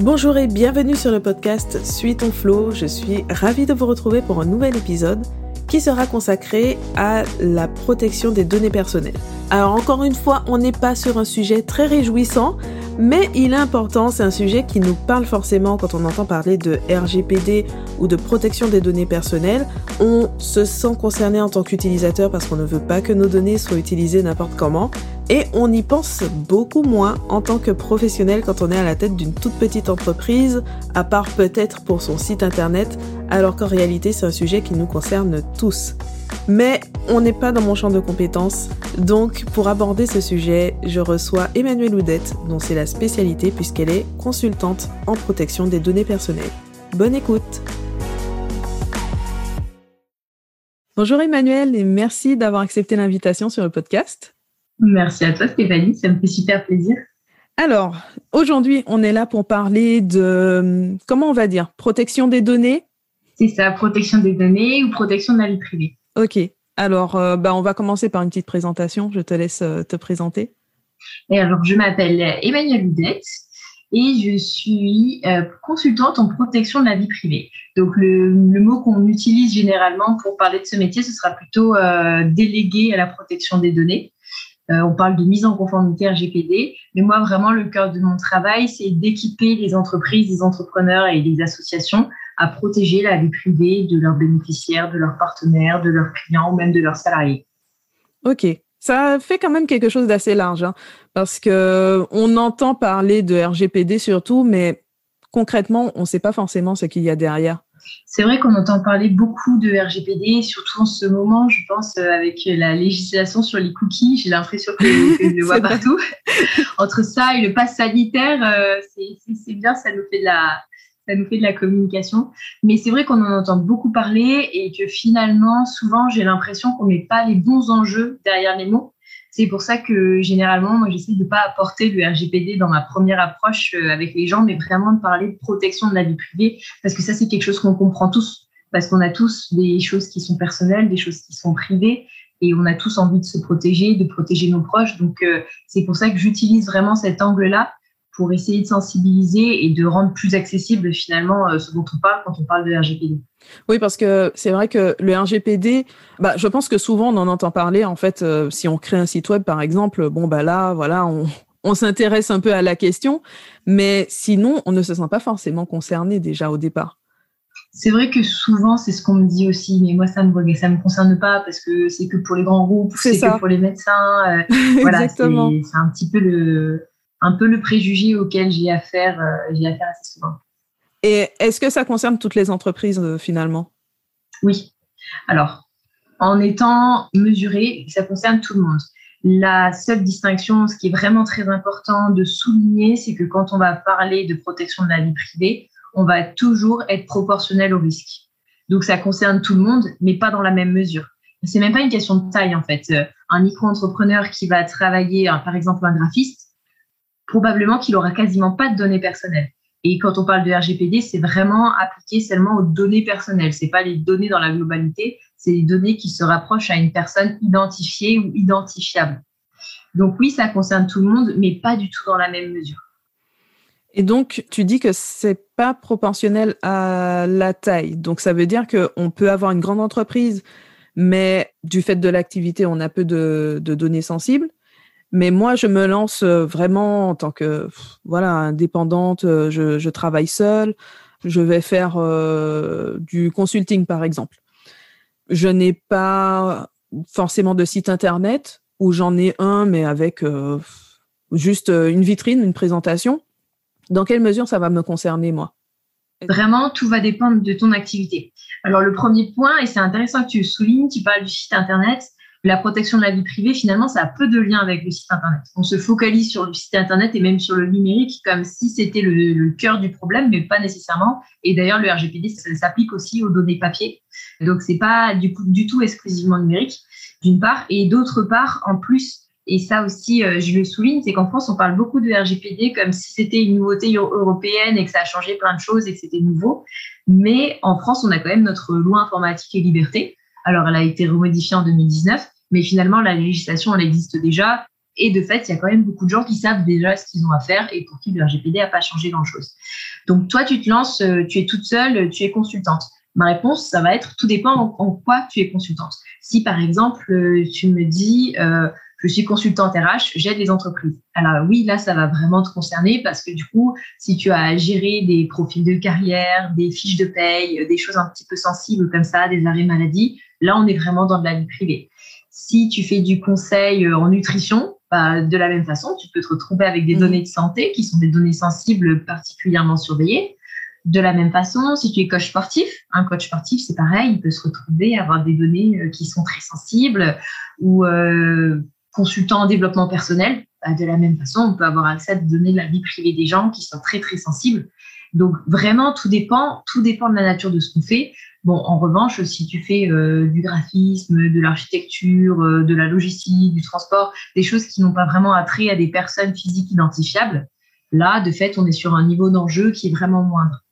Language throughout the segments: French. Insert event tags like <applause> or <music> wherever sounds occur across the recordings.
Bonjour et bienvenue sur le podcast Suis ton flow. Je suis ravie de vous retrouver pour un nouvel épisode qui sera consacré à la protection des données personnelles. Alors encore une fois, on n'est pas sur un sujet très réjouissant, mais il est important, c'est un sujet qui nous parle forcément quand on entend parler de RGPD ou de protection des données personnelles. On se sent concerné en tant qu'utilisateur parce qu'on ne veut pas que nos données soient utilisées n'importe comment. Et on y pense beaucoup moins en tant que professionnel quand on est à la tête d'une toute petite entreprise, à part peut-être pour son site internet, alors qu'en réalité c'est un sujet qui nous concerne tous. Mais on n'est pas dans mon champ de compétences, donc pour aborder ce sujet, je reçois Emmanuelle Oudette, dont c'est la spécialité puisqu'elle est consultante en protection des données personnelles. Bonne écoute Bonjour Emmanuel et merci d'avoir accepté l'invitation sur le podcast. Merci à toi Stéphanie, ça me fait super plaisir. Alors, aujourd'hui, on est là pour parler de, comment on va dire, protection des données? C'est ça, protection des données ou protection de la vie privée. Ok, alors euh, bah, on va commencer par une petite présentation, je te laisse euh, te présenter. Et alors, je m'appelle Emmanuelle Houdette et je suis euh, consultante en protection de la vie privée. Donc, le, mot qu'on utilise généralement pour parler de ce métier, ce sera plutôt délégué à la protection des données. Euh, on parle de mise en conformité RGPD, mais moi vraiment le cœur de mon travail, c'est d'équiper les entreprises, les entrepreneurs et les associations à protéger la vie privée de leurs bénéficiaires, de leurs partenaires, de leurs clients ou même de leurs salariés. Ok, ça fait quand même quelque chose d'assez large, hein, parce que on entend parler de RGPD surtout, mais concrètement, on ne sait pas forcément ce qu'il y a derrière. C'est vrai qu'on entend parler beaucoup de RGPD, surtout en ce moment, je pense, euh, avec la législation sur les cookies. J'ai l'impression que, <laughs> je le vois partout. <laughs> Entre ça et le pass sanitaire, euh, c'est bien, ça nous fait de la, ça nous fait de la communication. Mais c'est vrai qu'on en entend beaucoup parler et que finalement, souvent, j'ai l'impression qu'on met pas les bons enjeux derrière les mots. C'est pour ça que généralement, moi, j'essaie de ne pas apporter le RGPD dans ma première approche euh, avec les gens, mais vraiment de parler de protection de la vie privée, parce que ça, c'est quelque chose qu'on comprend tous, parce qu'on a tous des choses qui sont personnelles, des choses qui sont privées, et on a tous envie de se protéger, de protéger nos proches. Donc, euh, c'est pour ça que j'utilise vraiment cet angle-là pour essayer de sensibiliser et de rendre plus accessible finalement euh, ce dont on parle quand on parle de RGPD. Oui, parce que c'est vrai que le RGPD, bah, je pense que souvent on en entend parler. En fait, euh, si on crée un site web, par exemple, bon bah là, voilà, on, on s'intéresse un peu à la question, mais sinon, on ne se sent pas forcément concerné déjà au départ. C'est vrai que souvent, c'est ce qu'on me dit aussi, mais moi, ça me, ça me concerne pas parce que c'est que pour les grands groupes, c'est que pour les médecins. Euh, <laughs> voilà, c'est un petit peu le, un peu le préjugé auquel j'ai affaire, euh, j'ai affaire assez souvent. Et est-ce que ça concerne toutes les entreprises euh, finalement? Oui. Alors, en étant mesuré, ça concerne tout le monde. La seule distinction, ce qui est vraiment très important de souligner, c'est que quand on va parler de protection de la vie privée, on va toujours être proportionnel au risque. Donc ça concerne tout le monde, mais pas dans la même mesure. C'est même pas une question de taille en fait. Euh, un micro-entrepreneur qui va travailler, par exemple un graphiste, probablement qu'il aura quasiment pas de données personnelles. Et quand on parle de RGPD, c'est vraiment appliqué seulement aux données personnelles. C'est pas les données dans la globalité, c'est les données qui se rapprochent à une personne identifiée ou identifiable. Donc oui, ça concerne tout le monde, mais pas du tout dans la même mesure. Et donc, tu dis que c'est pas proportionnel à la taille. Donc, ça veut dire qu'on peut avoir une grande entreprise, mais du fait de l'activité, on a peu de données sensibles. Mais moi, je me lance euh, vraiment en tant que voilà indépendante. Euh, je, travaille seule. Je vais faire euh, du consulting, par exemple. Je n'ai pas forcément de site internet ou j'en ai un, mais avec juste une vitrine, une présentation. Dans quelle mesure ça va me concerner, moi? Vraiment, tout va dépendre de ton activité. Alors, le premier point, et c'est intéressant que tu le soulignes, tu parles du site internet la protection de la vie privée, finalement, ça a peu de lien avec le site Internet. On se focalise sur le site Internet et même sur le numérique comme si c'était le, cœur du problème, mais pas nécessairement. Et d'ailleurs, le RGPD, s'applique aussi aux données papier. Donc, c'est pas du, du tout exclusivement numérique, d'une part. Et d'autre part, en plus, et ça aussi, euh, je le souligne, c'est qu'en France, on parle beaucoup de RGPD comme si c'était une nouveauté européenne et que ça a changé plein de choses et que c'était nouveau. Mais en France, on a quand même notre loi informatique et liberté. Alors, elle a été remodifiée en 2019, mais finalement, la législation, elle existe déjà. Et de fait, il y a quand même beaucoup de gens qui savent déjà ce qu'ils ont à faire et pour qui le RGPD n'a pas changé grand-chose. Donc toi, tu te lances, euh, tu es toute seule, tu es consultante. Ma réponse, ça va être tout dépend en, quoi tu es consultante. Si par exemple, euh, tu me dis, euh, je suis consultante RH, j'aide les entreprises. Alors oui, là, ça va vraiment te concerner parce que du coup, si tu as à gérer des profils de carrière, des fiches de paye, des choses un petit peu sensibles comme ça, des arrêts maladie, là, on est vraiment dans de la vie privée. Si tu fais du conseil en nutrition, bah, de la même façon, tu peux te retrouver avec des mmh. données de santé qui sont des données sensibles particulièrement surveillées. De la même façon, si tu es coach sportif, un coach sportif, c'est pareil, il peut se retrouver à avoir des données euh, qui sont très sensibles ou euh, consultant en développement personnel. Bah, de la même façon, on peut avoir accès à des données de la vie privée des gens qui sont très, très sensibles. Donc, vraiment, tout dépend, tout dépend de la nature de ce qu'on fait. Bon, en revanche, si tu fais euh, du graphisme, de l'architecture, de la logistique, du transport, des choses qui n'ont pas vraiment attrait à des personnes physiques identifiables, là, de fait, on est sur un niveau d'enjeu qui est vraiment moindre.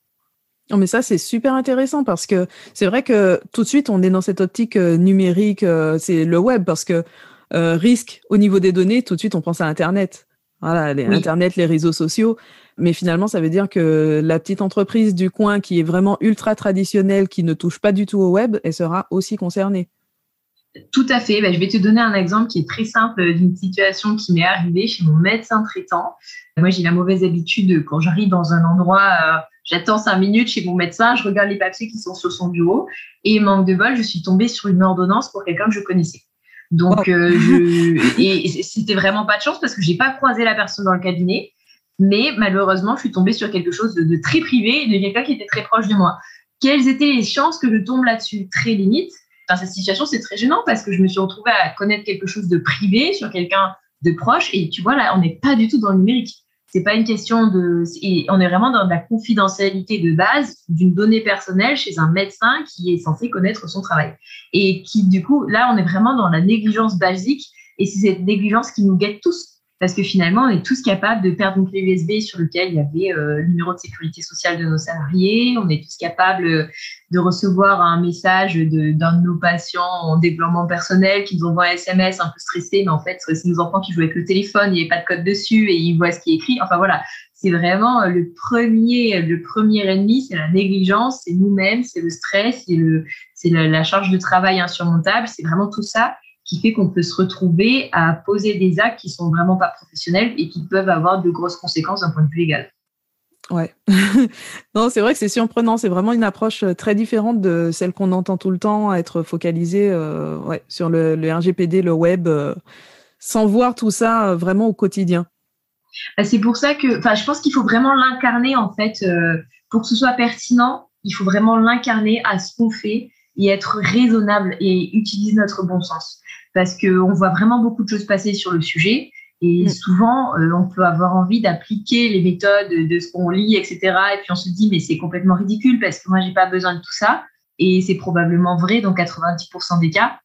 Non, mais ça, c'est super intéressant parce que c'est vrai que tout de suite, on est dans cette optique euh, numérique, euh, c'est le web, parce que euh, risque au niveau des données, tout de suite, on pense à Internet. Voilà, les Internet, les réseaux sociaux. Mais finalement, ça veut dire que la petite entreprise du coin qui est vraiment ultra traditionnelle, qui ne touche pas du tout au web, elle sera aussi concernée. Tout à fait. Ben, je vais te donner un exemple qui est très simple d'une situation qui m'est arrivée chez mon médecin traitant. Moi, j'ai la mauvaise habitude, quand j'arrive dans un endroit J'attends cinq minutes chez mon médecin, je regarde les papiers qui sont sur son bureau et manque de bol, je suis tombée sur une ordonnance pour quelqu'un que je connaissais. Donc, euh, je, <laughs> et c'était vraiment pas de chance parce que j'ai pas croisé la personne dans le cabinet, mais malheureusement, je suis tombée sur quelque chose de, très privé de quelqu'un qui était très proche de moi. Quelles étaient les chances que je tombe là-dessus Très limite? Dans cette situation, c'est très gênant parce que je me suis retrouvée à connaître quelque chose de privé sur quelqu'un de proche et tu vois là, on n'est pas du tout dans le numérique. C'est pas une question de. on est vraiment dans la confidentialité de base d'une donnée personnelle chez un médecin qui est censé connaître son travail. Et qui, du coup, là, on est vraiment dans la négligence basique. Et c'est cette négligence qui nous guette tous parce que finalement, on est tous capables de perdre une clé USB sur lequel il y avait euh, le numéro de sécurité sociale de nos salariés. On est tous capables de recevoir un message d'un de, nos patients en développement personnel qui nous envoie un SMS un peu stressé, mais en fait, c'est nos enfants qui jouent avec le téléphone, il n'y avait pas de code dessus et ils voient ce qui est écrit. Enfin voilà, c'est vraiment le premier, le premier ennemi, c'est la négligence, c'est nous-mêmes, c'est le stress, c'est la charge de travail insurmontable, c'est vraiment tout ça qui fait qu'on peut se retrouver à poser des actes qui sont vraiment pas professionnels et qui peuvent avoir de grosses conséquences d'un point de vue légal. Ouais. <laughs> non, c'est vrai que c'est surprenant. C'est vraiment une approche euh, très différente de celle qu'on entend tout le temps, être focalisé euh, ouais, sur le, RGPD, le web, euh, sans voir tout ça vraiment au quotidien. Bah, c'est pour ça que, enfin, je pense qu'il faut vraiment l'incarner en fait pour que ce soit pertinent. Il faut vraiment l'incarner à ce qu'on fait et être raisonnable et utiliser notre bon sens parce qu'on voit vraiment beaucoup de choses passer sur le sujet. Et mm. souvent, euh, on peut avoir envie d'appliquer les méthodes de ce qu'on lit, etc. Et puis on se dit, mais c'est complètement ridicule parce que moi, j'ai pas besoin de tout ça. Et c'est probablement vrai dans 90% des cas.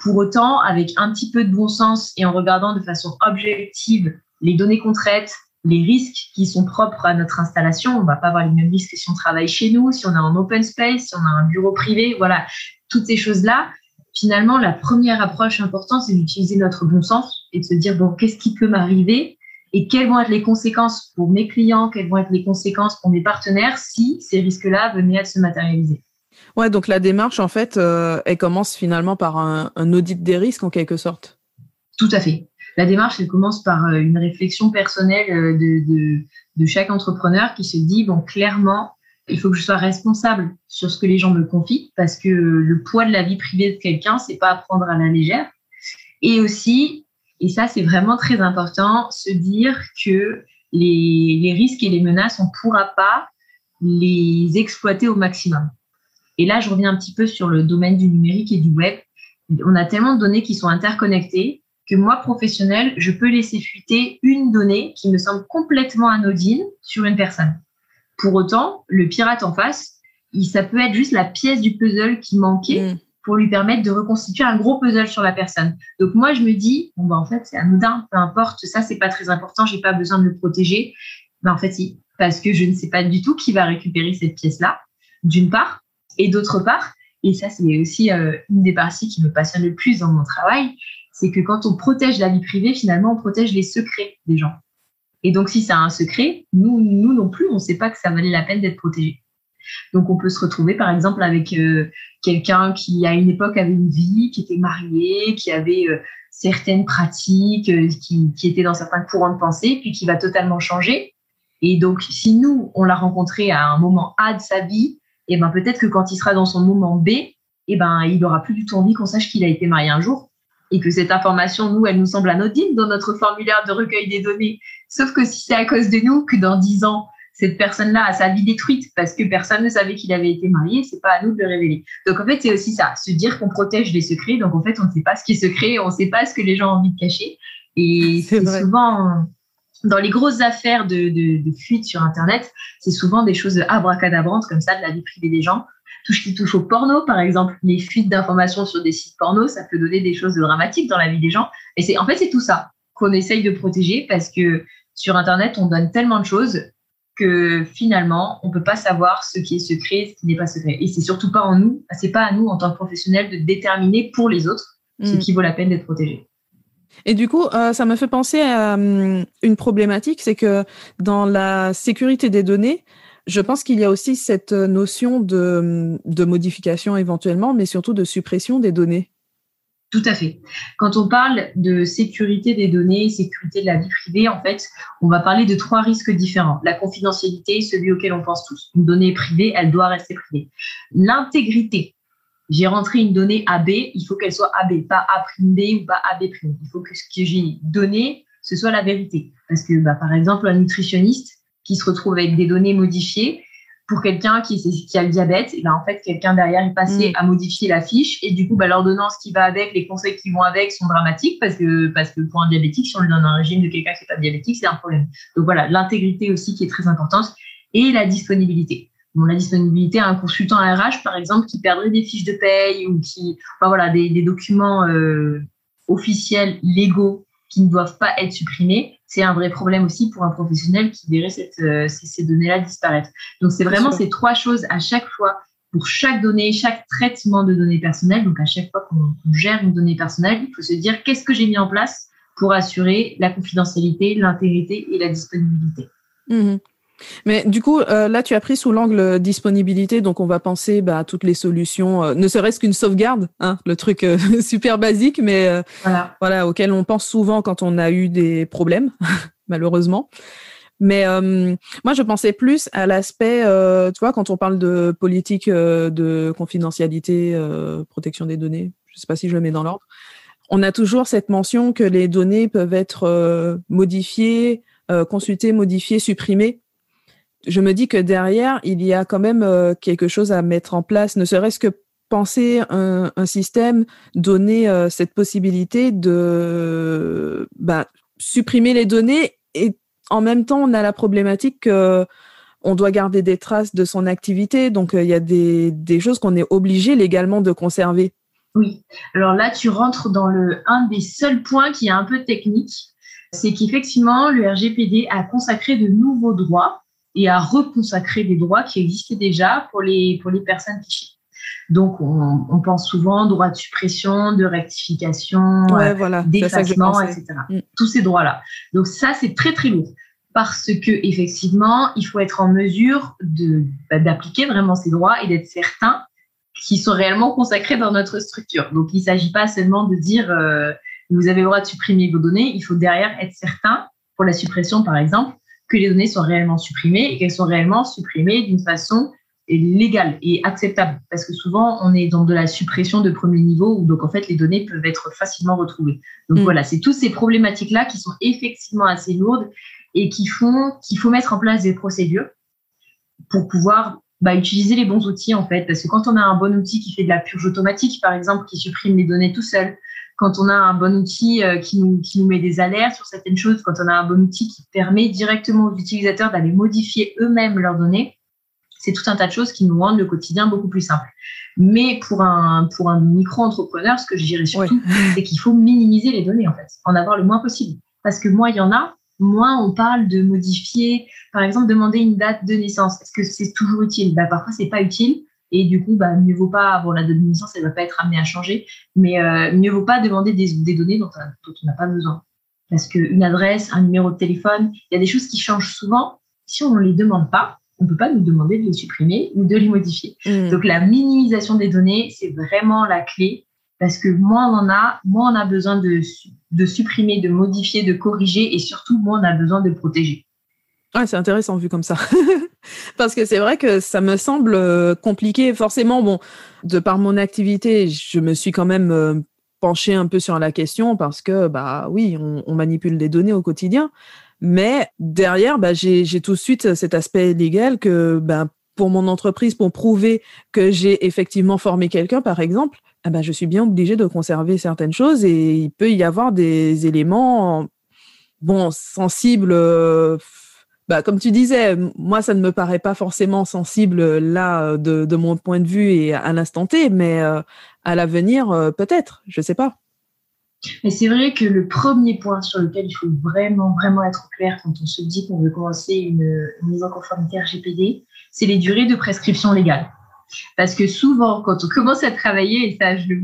Pour autant, avec un petit peu de bon sens et en regardant de façon objective les données qu'on traite, les risques qui sont propres à notre installation, on va pas avoir les mêmes risques si on travaille chez nous, si on est en open space, si on a un bureau privé, voilà, toutes ces choses-là finalement, la première approche importante, c'est d'utiliser notre bon sens et de se dire, bon, qu'est-ce qui peut m'arriver et quelles vont être les conséquences pour mes clients, quelles vont être les conséquences pour mes partenaires si ces risques-là venaient à se matérialiser. Ouais, donc la démarche, en fait, euh, elle commence finalement par un, audit des risques en quelque sorte. Tout à fait. La démarche, elle commence par euh, une réflexion personnelle euh, de, de chaque entrepreneur qui se dit, bon, clairement, il faut que je sois responsable sur ce que les gens me confient parce que le poids de la vie privée de quelqu'un, c'est pas à prendre à la légère. Et aussi, et ça c'est vraiment très important, se dire que les, risques et les menaces, on ne pourra pas les exploiter au maximum. Et là, je reviens un petit peu sur le domaine du numérique et du web. On a tellement de données qui sont interconnectées que moi, professionnel, je peux laisser fuiter une donnée qui me semble complètement anodine sur une personne. Pour autant, le pirate en face, il, ça peut être juste la pièce du puzzle qui manquait mm. pour lui permettre de reconstituer un gros puzzle sur la personne. Donc moi, je me dis, bon, bah, en fait, c'est anodin, peu importe, ça, c'est pas très important, j'ai pas besoin de le protéger. Mais en fait, si, parce que je ne sais pas du tout qui va récupérer cette pièce-là, d'une part, et d'autre part, et ça, c'est aussi euh, une des parties qui me passionne le plus dans mon travail, c'est que quand on protège la vie privée, finalement, on protège les secrets des gens. Et donc, si c'est un secret, nous, non plus, on ne sait pas que ça valait la peine d'être protégé. Donc, on peut se retrouver, par exemple, avec euh, quelqu'un qui, à une époque, avait une vie, qui était marié, qui avait euh, certaines pratiques, euh, qui, qui était dans certains courants de pensée, puis qui va totalement changer. Et donc, si nous, on l'a rencontré à un moment A de sa vie, et eh ben peut-être que quand il sera dans son moment B, et eh ben il n'aura plus du tout envie qu'on sache qu'il a été marié un jour et que cette information, nous, elle nous semble anodine dans notre formulaire de recueil des données. Sauf que si c'est à cause de nous que dans dix ans, cette personne-là a sa vie détruite parce que personne ne savait qu'il avait été marié, c'est pas à nous de le révéler. Donc en fait, c'est aussi ça, se dire qu'on protège les secrets. Donc en fait, on ne sait pas ce qui est secret, on ne sait pas ce que les gens ont envie de cacher. Et c'est souvent dans les grosses affaires de, de, de fuite sur Internet, c'est souvent des choses abracadabrantes comme ça de la vie privée des gens tout ce qui touche au porno, par exemple, les fuites d'informations sur des sites porno, ça peut donner des choses dramatiques dans la vie des gens. Et c'est en fait c'est tout ça qu'on essaye de protéger parce que sur Internet on donne tellement de choses que finalement on peut pas savoir ce qui est secret, ce qui n'est pas secret. Et c'est surtout pas en nous, c'est pas à nous en tant que professionnels de déterminer pour les autres ce mm. qui vaut la peine d'être protégé. Et du coup, euh, ça me fait penser à hum, une problématique, c'est que dans la sécurité des données, je pense qu'il y a aussi cette notion de, modification éventuellement, mais surtout de suppression des données. Tout à fait. Quand on parle de sécurité des données, sécurité de la vie privée, en fait, on va parler de trois risques différents. La confidentialité, celui auquel on pense tous. Une donnée privée, elle doit rester privée. L'intégrité. J'ai rentré une donnée AB, il faut qu'elle soit AB, pas A'(B) ou pas AB'. Il faut que ce que j'ai donné, ce soit la vérité. Parce que, bah, par exemple, un nutritionniste, qui se retrouve avec des données modifiées. Pour quelqu'un qui, qui, a le diabète, et ben en fait, quelqu'un derrière est passé mm. à modifier la fiche et du coup, ben, l'ordonnance qui va avec, les conseils qui vont avec sont dramatiques parce que, parce que pour un diabétique, si on lui donne un régime de quelqu'un qui n'est pas diabétique, c'est un problème. Donc voilà, l'intégrité aussi qui est très importante et la disponibilité. Bon, la disponibilité à un consultant RH, par exemple, qui perdrait des fiches de paye ou qui, enfin voilà, des, des documents euh, officiels, légaux qui ne doivent pas être supprimés, c'est un vrai problème aussi pour un professionnel qui verrait cette, euh, ces, données-là disparaître. Donc, c'est vraiment ces trois choses à chaque fois pour chaque donnée, chaque traitement de données personnelles. Donc, à chaque fois qu'on gère une donnée personnelle, il faut se dire qu'est-ce que j'ai mis en place pour assurer la confidentialité, l'intégrité et la disponibilité. Mmh mais du coup, euh, là, tu as pris sous l'angle disponibilité, donc on va penser bah, à toutes les solutions, euh, ne serait-ce qu'une sauvegarde, hein, le truc euh, <laughs> super basique, mais voilà. voilà. auquel on pense souvent quand on a eu des problèmes, <laughs> malheureusement. Mais moi, je pensais plus à l'aspect, tu vois, quand on parle de politique de confidentialité, protection des données, je ne sais pas si je le mets dans l'ordre, on a toujours cette mention que les données peuvent être modifiées, consultées, modifiées, supprimées je me dis que derrière, il y a quand même euh, quelque chose à mettre en place, ne serait-ce que penser un, système, donner euh, cette possibilité de bah, supprimer les données et en même temps, on a la problématique qu'on doit garder des traces de son activité. Donc, euh, il y a des, des choses qu'on est obligé légalement de conserver. Oui. Alors là, tu rentres dans le un des seuls points qui est un peu technique. C'est qu'effectivement, le RGPD a consacré de nouveaux droits et à reconsacrer des droits qui existaient déjà pour les, pour les personnes fichées. Donc, on, on, pense souvent droit de suppression, de rectification, ouais, voilà, d'effacement, etc. Mm. Tous ces droits-là. Donc, ça, c'est très, très lourd. Parce que effectivement, il faut être en mesure de, bah, d'appliquer vraiment ces droits et d'être certain qu'ils sont réellement consacrés dans notre structure. Donc, il ne s'agit pas seulement de dire euh, vous avez le droit de supprimer vos données. Il faut derrière être certain, pour la suppression par exemple, que les données soient réellement supprimées et qu'elles soient réellement supprimées d'une façon légale et acceptable. Parce que souvent, on est dans de la suppression de premier niveau où donc en fait les données peuvent être facilement retrouvées. Donc mm. voilà, c'est toutes ces problématiques-là qui sont effectivement assez lourdes et qui font qu'il faut mettre en place des procédures pour pouvoir bah, utiliser les bons outils en fait. Parce que quand on a un bon outil qui fait de la purge automatique, par exemple, qui supprime les données tout seul, quand on a un bon outil euh, qui nous, qui nous met des alertes sur certaines choses, quand on a un bon outil qui permet directement aux utilisateurs d'aller modifier eux-mêmes leurs données, c'est tout un tas de choses qui nous rendent le quotidien beaucoup plus simple. Mais pour un, pour un micro-entrepreneur, ce que je dirais surtout, <laughs> c'est qu'il faut minimiser les données, en fait, en avoir le moins possible. Parce que moins il y en a, moins on parle de modifier, par exemple, demander une date de naissance. Est-ce que c'est toujours utile? Bah, Parfois, c'est pas utile. Et du coup, bah, mieux vaut pas, bon, la données naissance, elle va pas être amenée à changer, mais euh, mieux vaut pas demander des, données dont, dont on n'a pas besoin. Parce qu'une adresse, un numéro de téléphone, il y a des choses qui changent souvent. Si on ne les demande pas, on ne peut pas nous demander de les supprimer ou de les modifier. Mmh. Donc la minimisation des données, c'est vraiment la clé parce que moins on en a, moins on a besoin de, de supprimer, de modifier, de corriger et surtout moins on a besoin de protéger. Ouais, c'est intéressant vu comme ça. <laughs> Parce que c'est vrai que ça me semble euh, compliqué. Forcément, bon, de par mon activité, je me suis quand même euh, penché un peu sur la question parce que, bah oui, on, manipule des données au quotidien. Mais derrière, bah, j'ai tout de suite cet aspect légal que, bah, pour mon entreprise, pour prouver que j'ai effectivement formé quelqu'un, par exemple, ah bah, je suis bien obligée de conserver certaines choses et il peut y avoir des éléments, bon, sensibles. Euh, bah, comme tu disais, moi, ça ne me paraît pas forcément sensible euh, là, euh, de, mon point de vue et à l'instant T, mais euh, à l'avenir, peut-être, je ne sais pas. Mais c'est vrai que le premier point sur lequel il faut vraiment, vraiment être clair quand on se dit qu'on veut commencer une, mise en conformité RGPD, c'est les durées de prescription légale. Parce que souvent, quand on <laughs> commence à travailler, et ça, je le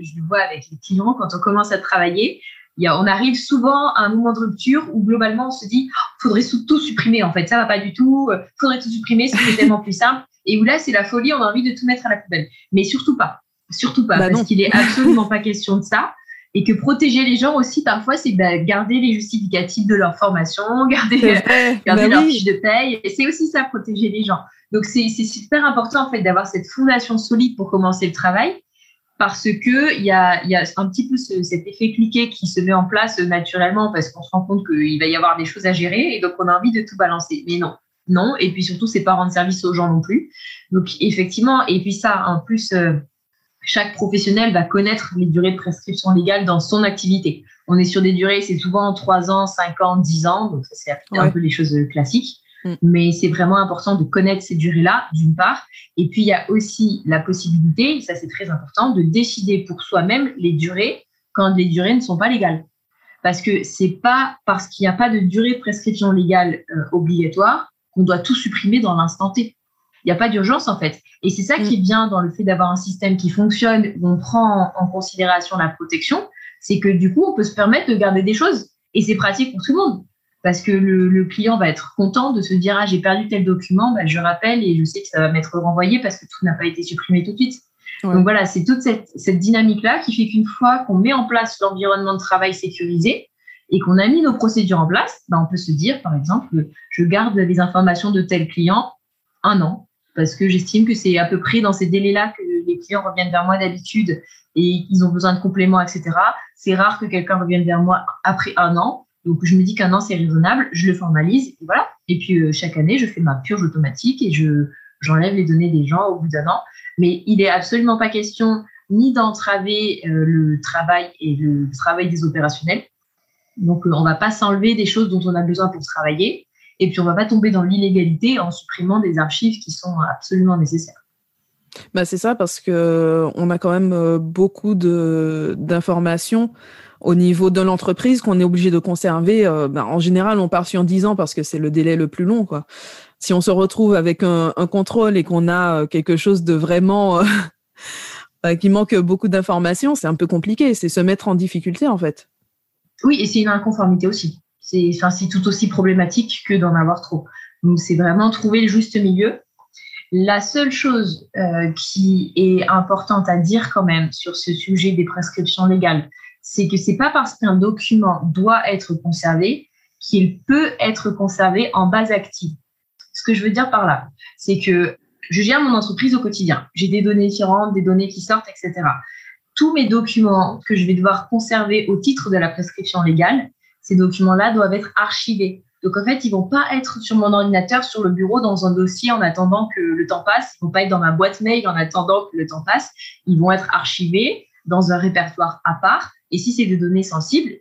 je le vois avec les clients, quand on commence à travailler, on arrive souvent à un moment de rupture où globalement on se dit oh, faudrait tout supprimer en fait, ça va pas du tout, euh, faudrait tout supprimer, c'est <laughs> tellement plus simple. Et où là c'est la folie, on a envie de tout mettre à la poubelle. Mais surtout pas, surtout pas, bah parce qu'il est <laughs> absolument pas question de ça. Et que protéger les gens aussi parfois c'est bah, garder les justificatifs de leur formation, garder, garder bah leur fiche de paye. Et c'est aussi ça protéger les gens. Donc c'est super important en fait d'avoir cette fondation solide pour commencer le travail parce que il y a, y a, un petit peu cet effet cliquet qui se met en place naturellement parce qu'on se rend compte qu'il va y avoir des choses à gérer et donc on a envie de tout balancer. Mais non, non. Et puis surtout, c'est pas rendre service aux gens non plus. Donc effectivement, et puis ça, en plus, euh, chaque professionnel va connaître les durées de prescription légale dans son activité. On est sur des durées, c'est souvent 3 ans, 5 ans, 10 ans, donc c'est un peu les choses classiques. Mm. Mais c'est vraiment important de connaître ces durées-là, d'une part. Et puis, il y a aussi la possibilité, ça c'est très important, de décider pour soi-même les durées quand les durées ne sont pas légales. Parce que c'est pas parce qu'il n'y a pas de durée de prescription légale euh, obligatoire qu'on doit tout supprimer dans l'instant T. Il n'y a pas d'urgence en fait. Et c'est ça qui mm. bien dans le fait d'avoir un système qui fonctionne, où on prend en considération la protection, c'est que du coup, on peut se permettre de garder des choses. Et c'est pratique pour tout le monde parce que le, client va être content de se dire ah j'ai perdu tel document, bah, je rappelle et je sais que ça va m'être renvoyé parce que tout n'a pas été supprimé tout de suite. Donc voilà, c'est toute cette, dynamique-là qui fait qu'une fois qu'on met en place l'environnement de travail sécurisé et qu'on a mis nos procédures en place, bah, on peut se dire par exemple je garde les informations de tel client un an parce que j'estime que c'est à peu près dans ces délais-là que les clients reviennent vers moi d'habitude et qu'ils ont besoin de compléments, etc. C'est rare que quelqu'un revienne vers moi après un an. Donc, je me dis qu'un an, c'est raisonnable, je le formalise, et voilà. Et puis, euh, chaque année, je fais ma purge automatique et je, j'enlève les données des gens au bout d'un an. Mais il n'est absolument pas question ni d'entraver euh, le travail et le travail des opérationnels. Donc, euh, on ne va pas s'enlever des choses dont on a besoin pour travailler. Et puis, on ne va pas tomber dans l'illégalité en supprimant des archives qui sont absolument nécessaires. Bah c'est ça parce que on a quand même beaucoup d'informations au niveau de l'entreprise qu'on est obligé de conserver. Euh, ben, en général, on part sur 10 ans parce que c'est le délai le plus long. Si on se retrouve avec un, contrôle et qu'on a euh, quelque chose de vraiment <laughs> euh, qui manque beaucoup d'informations, c'est un peu compliqué. C'est se mettre en difficulté en fait. Oui, et c'est une inconformité aussi. C'est enfin, tout aussi problématique que d'en avoir trop. Donc c'est vraiment trouver le juste milieu. La seule chose qui est importante à dire quand même sur ce sujet des prescriptions légales, c'est que c'est pas parce qu'un document doit être conservé qu'il peut être conservé en base active. Ce que je veux dire par là, c'est que je gère mon entreprise au quotidien. J'ai des données qui rentrent, des données qui sortent, etc. Tous mes documents que je vais devoir conserver au titre de la prescription légale, ces documents-là doivent être archivés. Donc en fait, ils vont pas être sur mon ordinateur, sur le bureau, dans un dossier en attendant que le temps passe. Ils vont pas être dans ma boîte mail en attendant que le temps passe. Ils vont être archivés dans un répertoire à part et si c'est des données sensibles,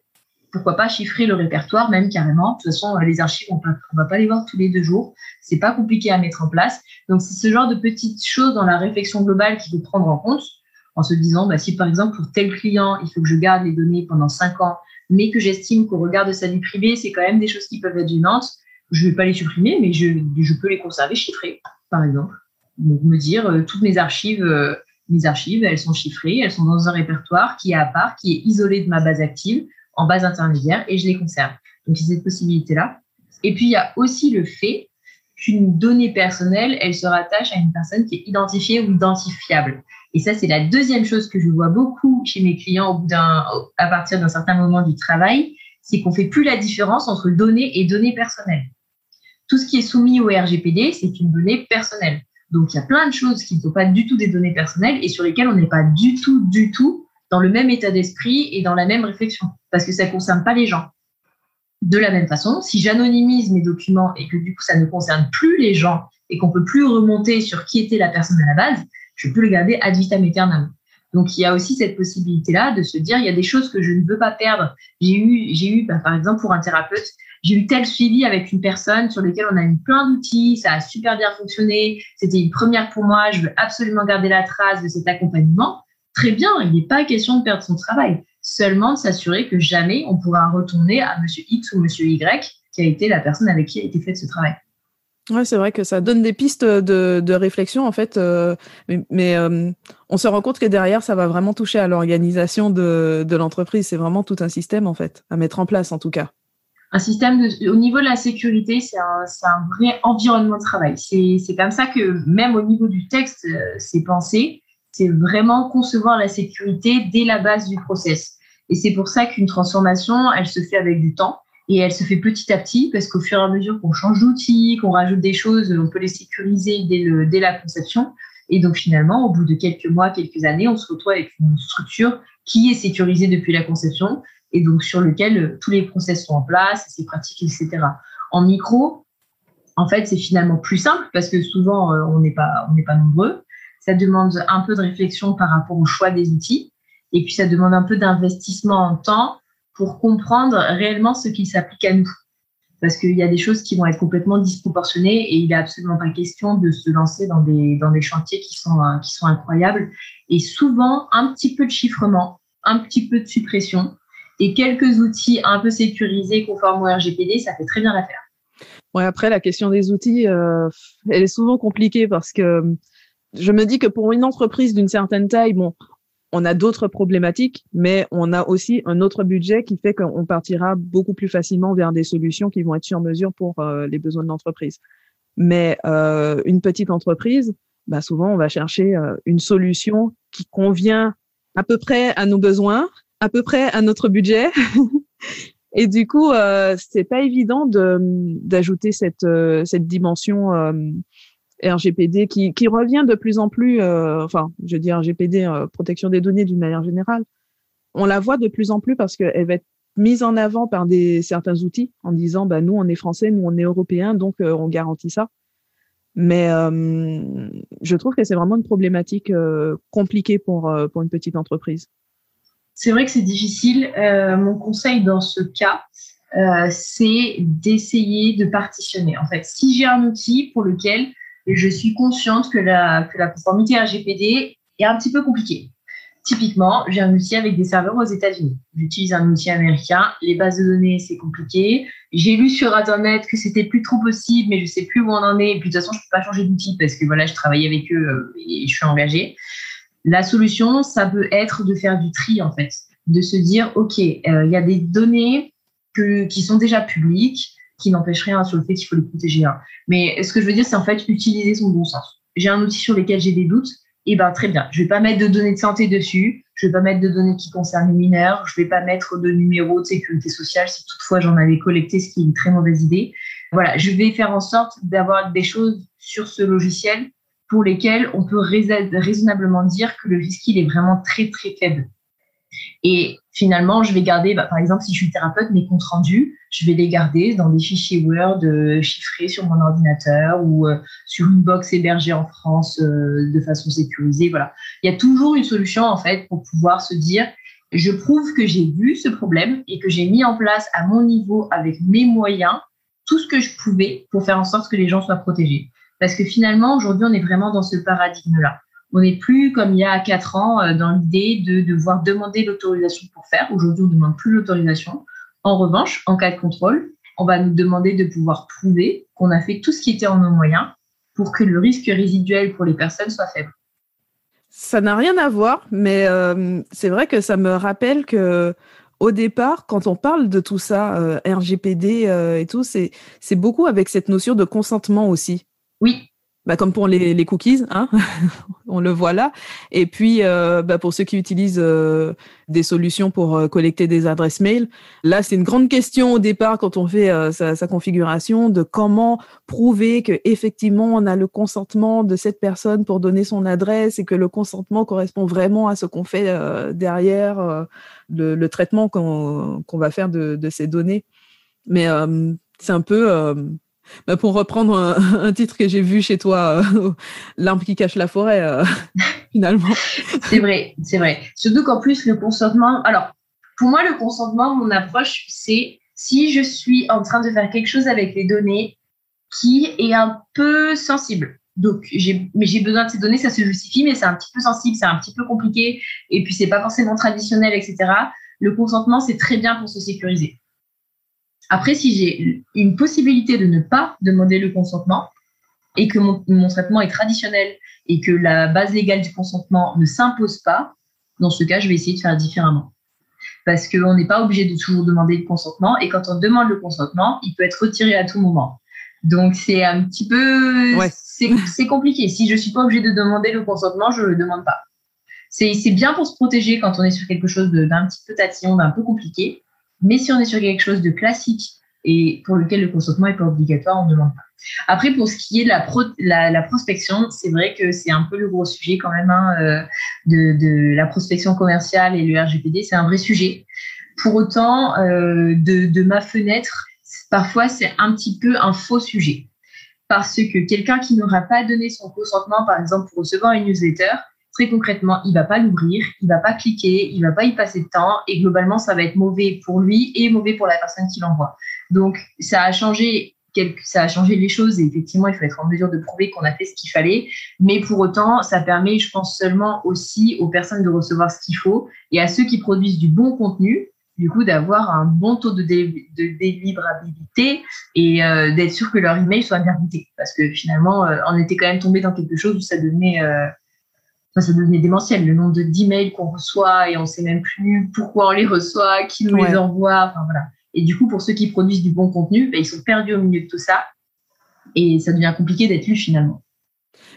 pourquoi pas chiffrer le répertoire même carrément. De toute façon, les archives, on ne va pas les voir tous les deux jours. C'est pas compliqué à mettre en place. Donc, c'est ce genre de petites choses dans la réflexion globale qu'il faut prendre en compte en se disant, bah, si par exemple, pour tel client, il faut que je garde les données pendant cinq ans, mais que j'estime qu'au regard de sa vie privée, c'est quand même des choses qui peuvent être gênantes, je ne vais pas les supprimer, mais je, je peux les conserver chiffrées, par exemple. Donc, me dire euh, toutes mes archives, euh, mes archives, elles sont chiffrées, elles sont dans un répertoire qui est à part, qui est isolé de ma base active, en base intermédiaire, et je les conserve. Donc, il y a cette possibilité-là. Et puis, il y a aussi le fait qu'une donnée personnelle, elle se rattache à une personne qui est identifiée ou identifiable. Et ça, c'est la deuxième chose que je vois beaucoup chez mes clients au bout à partir d'un certain moment du travail, c'est qu'on fait plus la différence entre données et données personnelles. Tout ce qui est soumis au RGPD, c'est une donnée personnelle. Donc, il y a plein de choses qui ne sont pas du tout des données personnelles et sur lesquelles on n'est pas du tout, du tout dans le même état d'esprit et dans la même réflexion, parce que ça ne concerne pas les gens. De la même façon, si j'anonymise mes documents et que du coup ça ne concerne plus les gens et qu'on peut plus remonter sur qui était la personne à la base, je peux le garder ad vitam aeternam. Donc il y a aussi cette possibilité-là de se dire il y a des choses que je ne veux pas perdre. J'ai eu, j'ai eu bah, par exemple pour un thérapeute, j'ai eu tel suivi avec une personne sur lequel on a mis plein d'outils, ça a super bien fonctionné, c'était une première pour moi, je veux absolument garder la trace de cet accompagnement. Très bien, il n'est pas question de perdre son travail seulement de s'assurer que jamais on pourra retourner à monsieur X ou monsieur Y qui a été la personne avec qui a été fait ce travail. Ouais, c'est vrai que ça donne des pistes de, réflexion en fait, euh, mais, euh, on se rend compte que derrière, ça va vraiment toucher à l'organisation de, l'entreprise. C'est vraiment tout un système en fait à mettre en place en tout cas. Un système au niveau de la sécurité, c'est un, un, vrai environnement de travail. C'est comme ça que même au niveau du texte, euh, c'est pensé c'est vraiment concevoir la sécurité dès la base du process. Et c'est pour ça qu'une transformation, elle se fait avec du temps et elle se fait petit à petit parce qu'au fur et à mesure qu'on change d'outils, qu'on rajoute des choses, on peut les sécuriser dès, le, dès la conception. Et donc finalement, au bout de quelques mois, quelques années, on se retrouve avec une structure qui est sécurisée depuis la conception et donc sur lequel tous les process sont en place, c'est pratique, etc. En micro, en fait, c'est finalement plus simple parce que souvent, euh, on n'est pas, on n'est pas nombreux. Ça demande un peu de réflexion par rapport au choix des outils. Et puis, ça demande un peu d'investissement en temps pour comprendre réellement ce qui s'applique à nous. Parce qu'il y a des choses qui vont être complètement disproportionnées et il n'est absolument pas question de se lancer dans des, dans des chantiers qui sont, euh, qui sont incroyables. Et souvent, un petit peu de chiffrement, un petit peu de suppression et quelques outils un peu sécurisés conformes au RGPD, ça fait très bien l'affaire. Ouais, après, la question des outils, euh, elle est souvent compliquée parce que je me dis que pour une entreprise d'une certaine taille, bon, on a d'autres problématiques, mais on a aussi un autre budget qui fait qu'on partira beaucoup plus facilement vers des solutions qui vont être sur mesure pour euh, les besoins de l'entreprise. Mais euh, une petite entreprise, bah souvent on va chercher euh, une solution qui convient à peu près à nos besoins, à peu près à notre budget. <laughs> Et du coup, euh, c'est pas évident de d'ajouter cette cette dimension RGPD qui, revient de plus en plus, euh, enfin, je dis RGPD, euh, protection des données d'une manière générale, on la voit de plus en plus parce qu'elle va être mise en avant par des certains outils en disant, bah, nous, on est français, nous, on est européens, donc euh, on garantit ça. Mais je trouve que c'est vraiment une problématique compliquée pour, pour une petite entreprise. C'est vrai que c'est difficile. mon conseil dans ce cas, c'est d'essayer de partitionner. En fait, si j'ai un outil pour lequel je suis consciente que la, conformité RGPD est un petit peu compliquée. Typiquement, j'ai un outil avec des serveurs aux États-Unis. J'utilise un outil américain. Les bases de données, c'est compliqué. J'ai lu sur Internet que c'était plus trop possible, mais je sais plus où on en est. De toute façon, je peux pas changer d'outil parce que voilà, je travaille avec eux euh, et je suis engagée. La solution, ça peut être de faire du tri en fait, de se dire ok, euh, il y a des données qui sont déjà publiques qui n'empêche rien sur le fait qu'il faut les protéger. Hein. Mais ce que je veux dire, c'est en fait utiliser son bon sens. J'ai un outil sur lequel j'ai des doutes, et eh ben très bien. Je vais pas mettre de données de santé dessus, je vais pas mettre de données qui concernent les mineurs, je vais pas mettre de numéro de sécurité sociale si toutefois j'en avais collecté, ce qui est une très mauvaise idée. Voilà, je vais faire en sorte d'avoir des choses sur ce logiciel pour lesquelles on peut raisonnablement dire que le risque il est vraiment très très faible. Et finalement, je vais garder, bah, par exemple, si je suis thérapeute, mes comptes rendus, je vais les garder dans des fichiers Word euh, chiffrés sur mon ordinateur ou euh, sur une box hébergée en France euh, de façon sécurisée. Voilà. Il y a toujours une solution, en fait, pour pouvoir se dire, je prouve que j'ai vu ce problème et que j'ai mis en place à mon niveau, avec mes moyens, tout ce que je pouvais pour faire en sorte que les gens soient protégés. Parce que finalement, aujourd'hui, on est vraiment dans ce paradigme-là. On n'est plus comme il y a quatre ans euh, dans l'idée de devoir demander l'autorisation pour faire. Aujourd'hui, on ne demande plus l'autorisation. En revanche, en cas de contrôle, on va nous demander de pouvoir prouver qu'on a fait tout ce qui était en nos moyens pour que le risque résiduel pour les personnes soit faible. Ça n'a rien à voir, mais euh, c'est vrai que ça me rappelle que au départ, quand on parle de tout ça, euh, RGPD euh, et tout, c'est beaucoup avec cette notion de consentement aussi. Oui, bah, comme pour les, cookies, hein <laughs> on le voit là. Et puis, euh, bah, pour ceux qui utilisent euh, des solutions pour euh, collecter des adresses mail, là, c'est une grande question au départ quand on fait sa, configuration de comment prouver que effectivement on a le consentement de cette personne pour donner son adresse et que le consentement correspond vraiment à ce qu'on fait derrière le, traitement qu'on va faire de, ces données. Mais c'est un peu bah, pour reprendre <laughs> un, titre que j'ai vu chez toi, euh, l'arbre qui cache la forêt, euh, <laughs> finalement. c'est vrai, c'est vrai. Surtout qu'en plus, le consentement. Alors, pour moi, le consentement, mon approche, c'est si je suis en train de faire quelque chose avec les données qui est un peu sensible. Donc, j'ai, mais j'ai besoin de ces données, ça se justifie, mais c'est un petit peu sensible, c'est un petit peu compliqué, et puis c'est pas forcément traditionnel, etc. Le consentement, c'est très bien pour se sécuriser. Après, si j'ai une possibilité de ne pas demander le consentement et que mon, traitement est traditionnel et que la base légale du consentement ne s'impose pas, dans ce cas, je vais essayer de faire différemment. Parce qu'on n'est pas obligé de toujours demander le consentement et quand on demande le consentement, il peut être retiré à tout moment. Donc c'est un petit peu, c'est compliqué. Si je suis pas obligé de demander le consentement, je le demande pas. C'est bien pour se protéger quand on est sur quelque chose d'un petit peu tatillon, d'un peu compliqué. Mais si on est sur quelque chose de classique et pour lequel le consentement n'est pas obligatoire, on ne demande pas. Après, pour ce qui est de la, prospection, c'est vrai que c'est un peu le gros sujet quand même hein, euh, de, la prospection commerciale et le RGPD, c'est un vrai sujet. Pour autant, euh, de ma fenêtre, parfois c'est un petit peu un faux sujet. Parce que quelqu'un qui n'aura pas donné son consentement, par exemple, pour recevoir une newsletter, très concrètement, il va pas l'ouvrir, il va pas cliquer, il va pas y passer de temps et globalement, ça va être mauvais pour lui et mauvais pour la personne qui l'envoie. Donc, ça a changé ça a changé les choses et effectivement, il faut être en mesure de prouver qu'on a fait ce qu'il fallait. Mais pour autant, ça permet, je pense, seulement aussi aux personnes de recevoir ce qu'il faut et à ceux qui produisent du bon contenu, du coup, d'avoir un bon taux de, délivrabilité et euh, d'être sûr que leur email soit bien routé. Parce que finalement, euh, on était quand même tombé dans quelque chose où ça devenait euh, ça devenait démentiel, le nombre d'emails qu'on reçoit et on ne sait même plus pourquoi on les reçoit, qui nous les envoie, enfin voilà. Et du coup, pour ceux qui produisent du bon contenu, ben, ils sont perdus au milieu de tout ça et ça devient compliqué d'être lu finalement.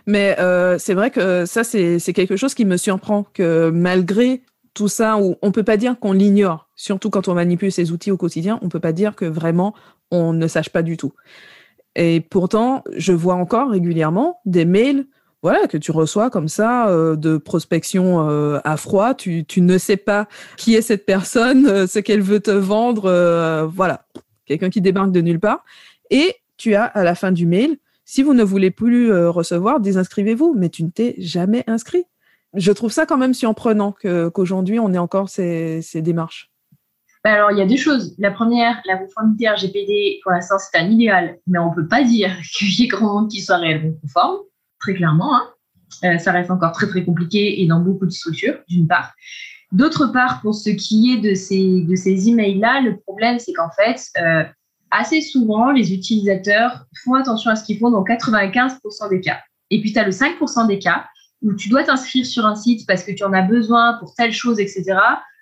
Mais euh, c'est vrai que ça, c'est quelque chose qui me surprend, que malgré tout ça, on ne peut pas dire qu'on l'ignore, surtout quand on manipule ces outils au quotidien, on ne peut pas dire que vraiment on ne sache pas du tout. Et pourtant, je vois encore régulièrement des mails voilà, que tu reçois comme ça euh, de prospection euh, à froid. Tu, ne sais pas qui est cette personne, euh, ce qu'elle veut te vendre. voilà, quelqu'un qui débarque de nulle part. Et tu as à la fin du mail, si vous ne voulez plus recevoir, désinscrivez-vous. Mais tu ne t'es jamais inscrit. Je trouve ça quand même surprenant qu'aujourd'hui, on ait encore ces, démarches. Ben alors, il y a deux choses. La première, la conformité RGPD, pour l'instant, c'est un idéal, mais on ne peut pas dire <laughs> qu'il y ait grand monde qui soit réellement conforme très clairement. Hein. Euh, ça reste encore très très compliqué et dans beaucoup de structures, d'une part. D'autre part, pour ce qui est de ces, de ces emails-là, le problème, c'est qu'en fait, euh, assez souvent, les utilisateurs font attention à ce qu'ils font dans 95% des cas. Et puis, tu as le 5% des cas où tu dois t'inscrire sur un site parce que tu en as besoin pour telle chose, etc.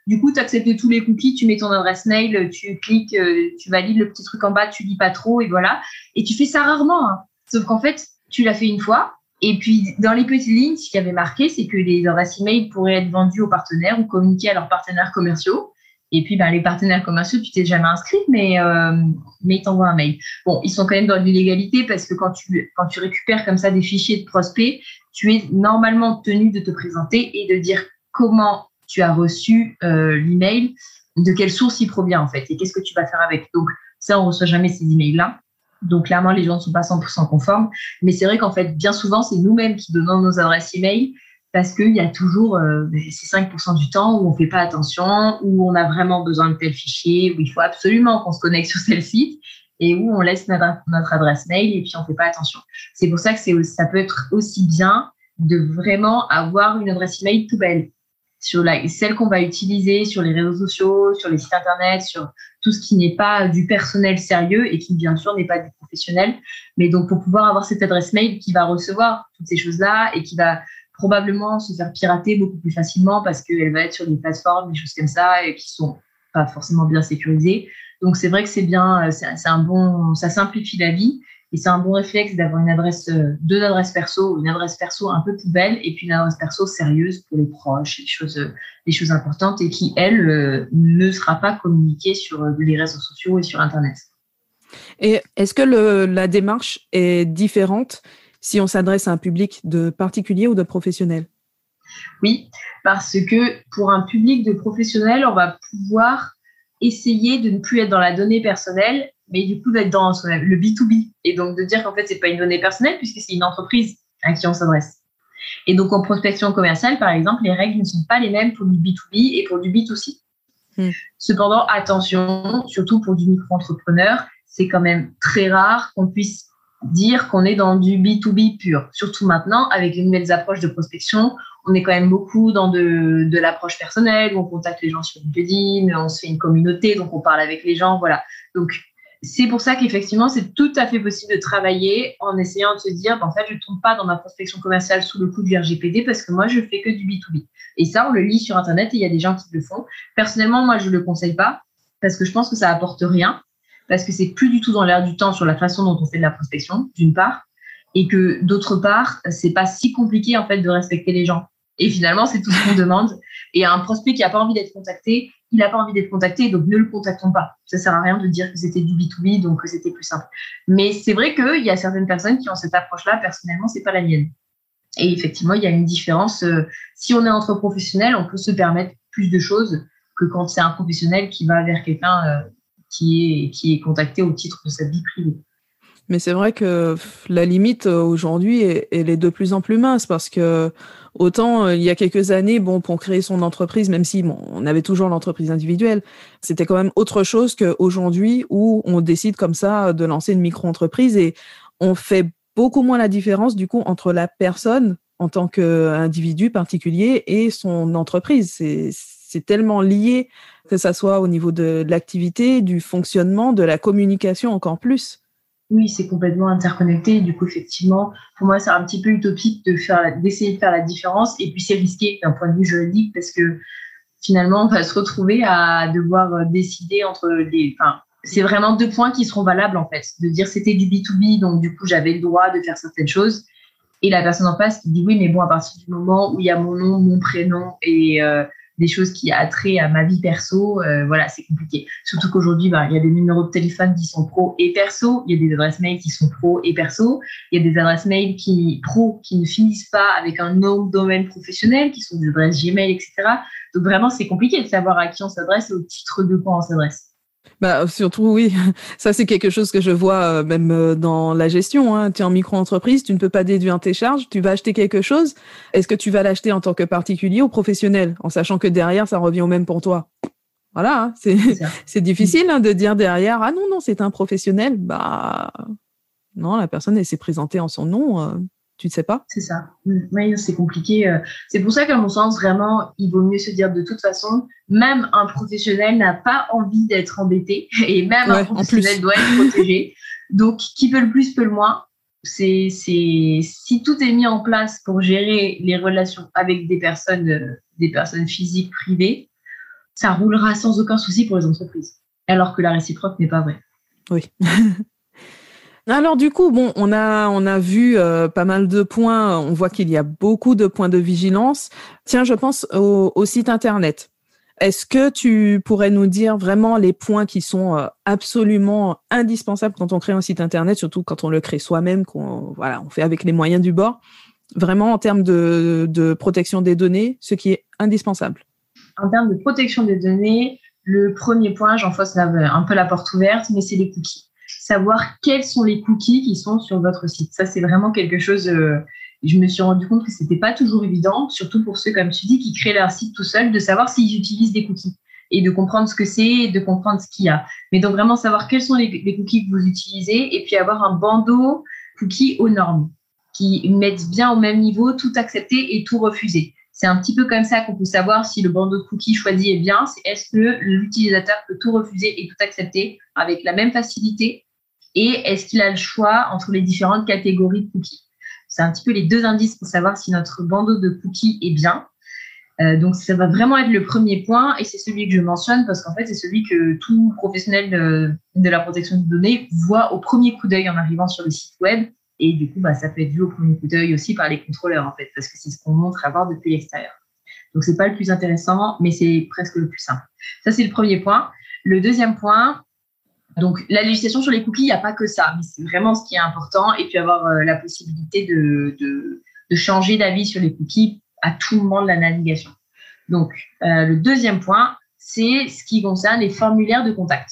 Du coup, tu acceptes tous les cookies, tu mets ton adresse mail, tu cliques, euh, tu valides le petit truc en bas, tu lis pas trop et voilà. Et tu fais ça rarement. Hein. Sauf qu'en fait, tu l'as fait une fois, et puis, dans les petites lignes, ce qui avait marqué, c'est que les adresses email pourraient être vendues aux partenaires ou communiquées à leurs partenaires commerciaux. Et puis, ben, les partenaires commerciaux, tu t'es jamais inscrit, mais, euh, mais ils t'envoient un mail. Bon, ils sont quand même dans l'illégalité parce que quand tu, quand tu récupères comme ça des fichiers de prospects, tu es normalement tenu de te présenter et de dire comment tu as reçu euh, l'email, de quelle source il provient en fait, et qu'est-ce que tu vas faire avec. Donc, ça, on reçoit jamais ces emails-là. Donc clairement, les gens ne sont pas 100% conformes. Mais c'est vrai qu'en fait, bien souvent, c'est nous-mêmes qui donnons nos adresses email parce qu'il y a toujours euh, ben, ces 5% du temps où on ne fait pas attention, où on a vraiment besoin de tel fichier, où il faut absolument qu'on se connecte <laughs> sur tel site et où on laisse notre, adresse mail et puis on ne fait pas attention. C'est pour ça que ça peut être aussi bien de vraiment avoir une adresse email tout belle. Sur la, celle qu'on va utiliser sur les réseaux sociaux, sur les sites internet, sur tout ce qui n'est pas du personnel sérieux et qui bien sûr n'est pas du professionnel. Mais donc pour pouvoir avoir cette adresse mail qui va recevoir toutes ces choses-là et qui va probablement se faire pirater beaucoup plus facilement parce qu'elle va être sur des plateformes, des choses comme ça et qui sont pas forcément bien sécurisées. Donc c'est vrai que c'est bien, c'est un bon, ça simplifie la vie. Et c'est un bon réflexe d'avoir une adresse, euh, deux adresses perso, une adresse perso un peu poubelle et puis une adresse perso sérieuse pour les proches, les choses, euh, les choses importantes et qui, elle, euh, ne sera pas communiquée sur les réseaux sociaux et sur Internet. Et est-ce que le, la démarche est différente si on s'adresse à un public de particulier ou de professionnel? Oui, parce que pour un public de professionnels, on va pouvoir essayer de ne plus être dans la donnée personnelle mais du coup d'être dans le B2B et donc de dire qu'en fait c'est pas une donnée personnelle puisque c'est une entreprise à qui on s'adresse. Et donc en prospection commerciale par exemple, les règles ne sont pas les mêmes pour du B2B et pour du B2C. Hmm. Cependant, attention, surtout pour du micro-entrepreneur, c'est quand même très rare qu'on puisse dire qu'on est dans du B2B pur. Surtout maintenant, avec les nouvelles approches de prospection, on est quand même beaucoup dans de, de l'approche personnelle, où on contacte les gens sur LinkedIn, on se fait une communauté, donc on parle avec les gens, voilà. Donc c'est pour ça qu'effectivement, c'est tout à fait possible de travailler en essayant de se dire, ben, en fait, je ne tombe pas dans ma prospection commerciale sous le coup du RGPD parce que moi, je fais que du B2B. Et ça, on le lit sur Internet et il y a des gens qui le font. Personnellement, moi, je ne le conseille pas parce que je pense que ça apporte rien, parce que c'est plus du tout dans l'air du temps sur la façon dont on fait de la prospection, d'une part, et que d'autre part, c'est pas si compliqué, en fait, de respecter les gens. Et finalement, c'est tout ce qu'on demande. Et un prospect qui n'a pas envie d'être contacté, il n'a pas envie d'être contacté, donc ne le contactons pas. Ça sert à rien de dire que c'était du B2B, donc c'était plus simple. Mais c'est vrai qu'il y a certaines personnes qui ont cette approche-là. Personnellement, c'est pas la mienne. Et effectivement, il y a une différence. Euh, si on est entre professionnels, on peut se permettre plus de choses que quand c'est un professionnel qui va vers quelqu'un euh, qui, est, qui est contacté au titre de sa vie privée. Mais c'est vrai que la limite euh, aujourd'hui, elle est de plus en plus mince parce que autant euh, il y a quelques années, bon, pour créer son entreprise, même si bon, on avait toujours l'entreprise individuelle, c'était quand même autre chose qu'aujourd'hui où on décide comme ça de lancer une micro-entreprise et on fait beaucoup moins la différence du coup entre la personne en tant qu'individu particulier et son entreprise. C'est tellement lié que ça soit au niveau de l'activité, du fonctionnement, de la communication encore plus oui, c'est complètement interconnecté. Du coup, effectivement, pour moi, c'est un petit peu utopique de faire, d'essayer de faire la différence. Et puis, c'est risqué d'un point de vue juridique parce que finalement, on va se retrouver à devoir euh, décider entre les. Enfin, c'est vraiment deux points qui seront valables en fait. De dire c'était du B2B, donc du coup, j'avais le droit de faire certaines choses. Et la personne en face qui dit oui, mais bon, à partir du moment où il y a mon nom, mon prénom et euh, des choses qui a trait à ma vie perso, euh, voilà, c'est compliqué. Surtout qu'aujourd'hui, bah, il y a des numéros de téléphone qui sont pro et perso, il y a des adresses mail qui sont pro et perso, il y a des adresses mail qui pro qui ne finissent pas avec un nom de domaine professionnel, qui sont des adresses Gmail, etc. Donc vraiment, c'est compliqué de savoir à qui on s'adresse et au titre de quoi on s'adresse. Bah, surtout, oui. <laughs> Ça, c'est quelque chose que je vois euh, même euh, dans la gestion. Hein. Tu es en micro-entreprise, tu ne peux pas déduire tes charges, tu vas acheter quelque chose. Est-ce que tu vas l'acheter en tant que particulier ou professionnel, en sachant que derrière, ça revient au même pour toi? Voilà, hein. c'est <laughs> difficile hein, de dire derrière, ah non, non, c'est un professionnel. Bah, non, la personne, elle s'est présentée en son nom. Euh. Tu ne sais pas? C'est ça. Mm. Oui, c'est compliqué. Euh. C'est pour ça qu'à mon sens, vraiment, il vaut mieux se dire de toute façon, même un professionnel n'a pas envie d'être embêté <laughs> et même un professionnel doit être protégé. <laughs> Donc, qui peut le plus peut le moins. C'est, si tout est mis en place pour gérer les relations avec des personnes, euh, des personnes physiques privées, ça roulera sans aucun souci pour les entreprises. Alors que la réciproque n'est pas vraie. Oui. <laughs> Alors du coup, bon, on a vu euh, pas mal de points. On voit qu'il y a beaucoup de points de vigilance. Tiens, je pense au, site internet. Est-ce que tu pourrais nous dire vraiment les points qui sont euh, absolument indispensables quand on crée un site internet, surtout quand on le crée soi-même, qu'on voilà, on fait avec les moyens du bord, vraiment en termes de, de protection des données, ce qui est indispensable. En termes de protection des données, le premier point, j'en fasse un peu la porte ouverte, mais c'est les cookies savoir quels sont les cookies qui sont sur votre site. Ça, c'est vraiment quelque chose. Euh, je me suis rendu compte que c'était pas toujours évident, surtout pour ceux, comme tu dis, qui créent leur site tout seuls, de savoir s'ils utilisent des cookies et de comprendre ce que c'est de comprendre ce qu'il y a. Mais donc vraiment savoir quels sont les, cookies que vous utilisez et puis avoir un bandeau cookies aux normes qui mettent bien au même niveau tout accepter et tout refuser C'est un petit peu comme ça qu'on peut savoir si le bandeau de cookies choisi est bien. C'est est-ce que l'utilisateur peut tout refuser et tout accepter avec la même facilité Et est-ce qu'il a le choix entre les différentes catégories de cookies? C'est un petit peu les deux indices pour savoir si notre bandeau de cookies est bien. Euh, donc ça va vraiment être le premier point et c'est celui que je mentionne parce qu'en fait c'est celui que tout professionnel de, la protection des données voit au premier coup d'œil en arrivant sur le site web et du coup, bah, ça peut être vu au premier coup d'œil aussi par les contrôleurs, en fait, parce que c'est ce qu'on montre à voir depuis l'extérieur. Donc, c'est pas le plus intéressant, mais c'est presque le plus simple. Ça, c'est le premier point. Le deuxième point, donc, la législation sur les cookies, il n'y a pas que ça, mais c'est vraiment ce qui est important. Et puis, avoir euh, la possibilité de, de, de changer d'avis sur les cookies à tout moment de la navigation. Donc, euh, le deuxième point, c'est ce qui concerne les formulaires de contact.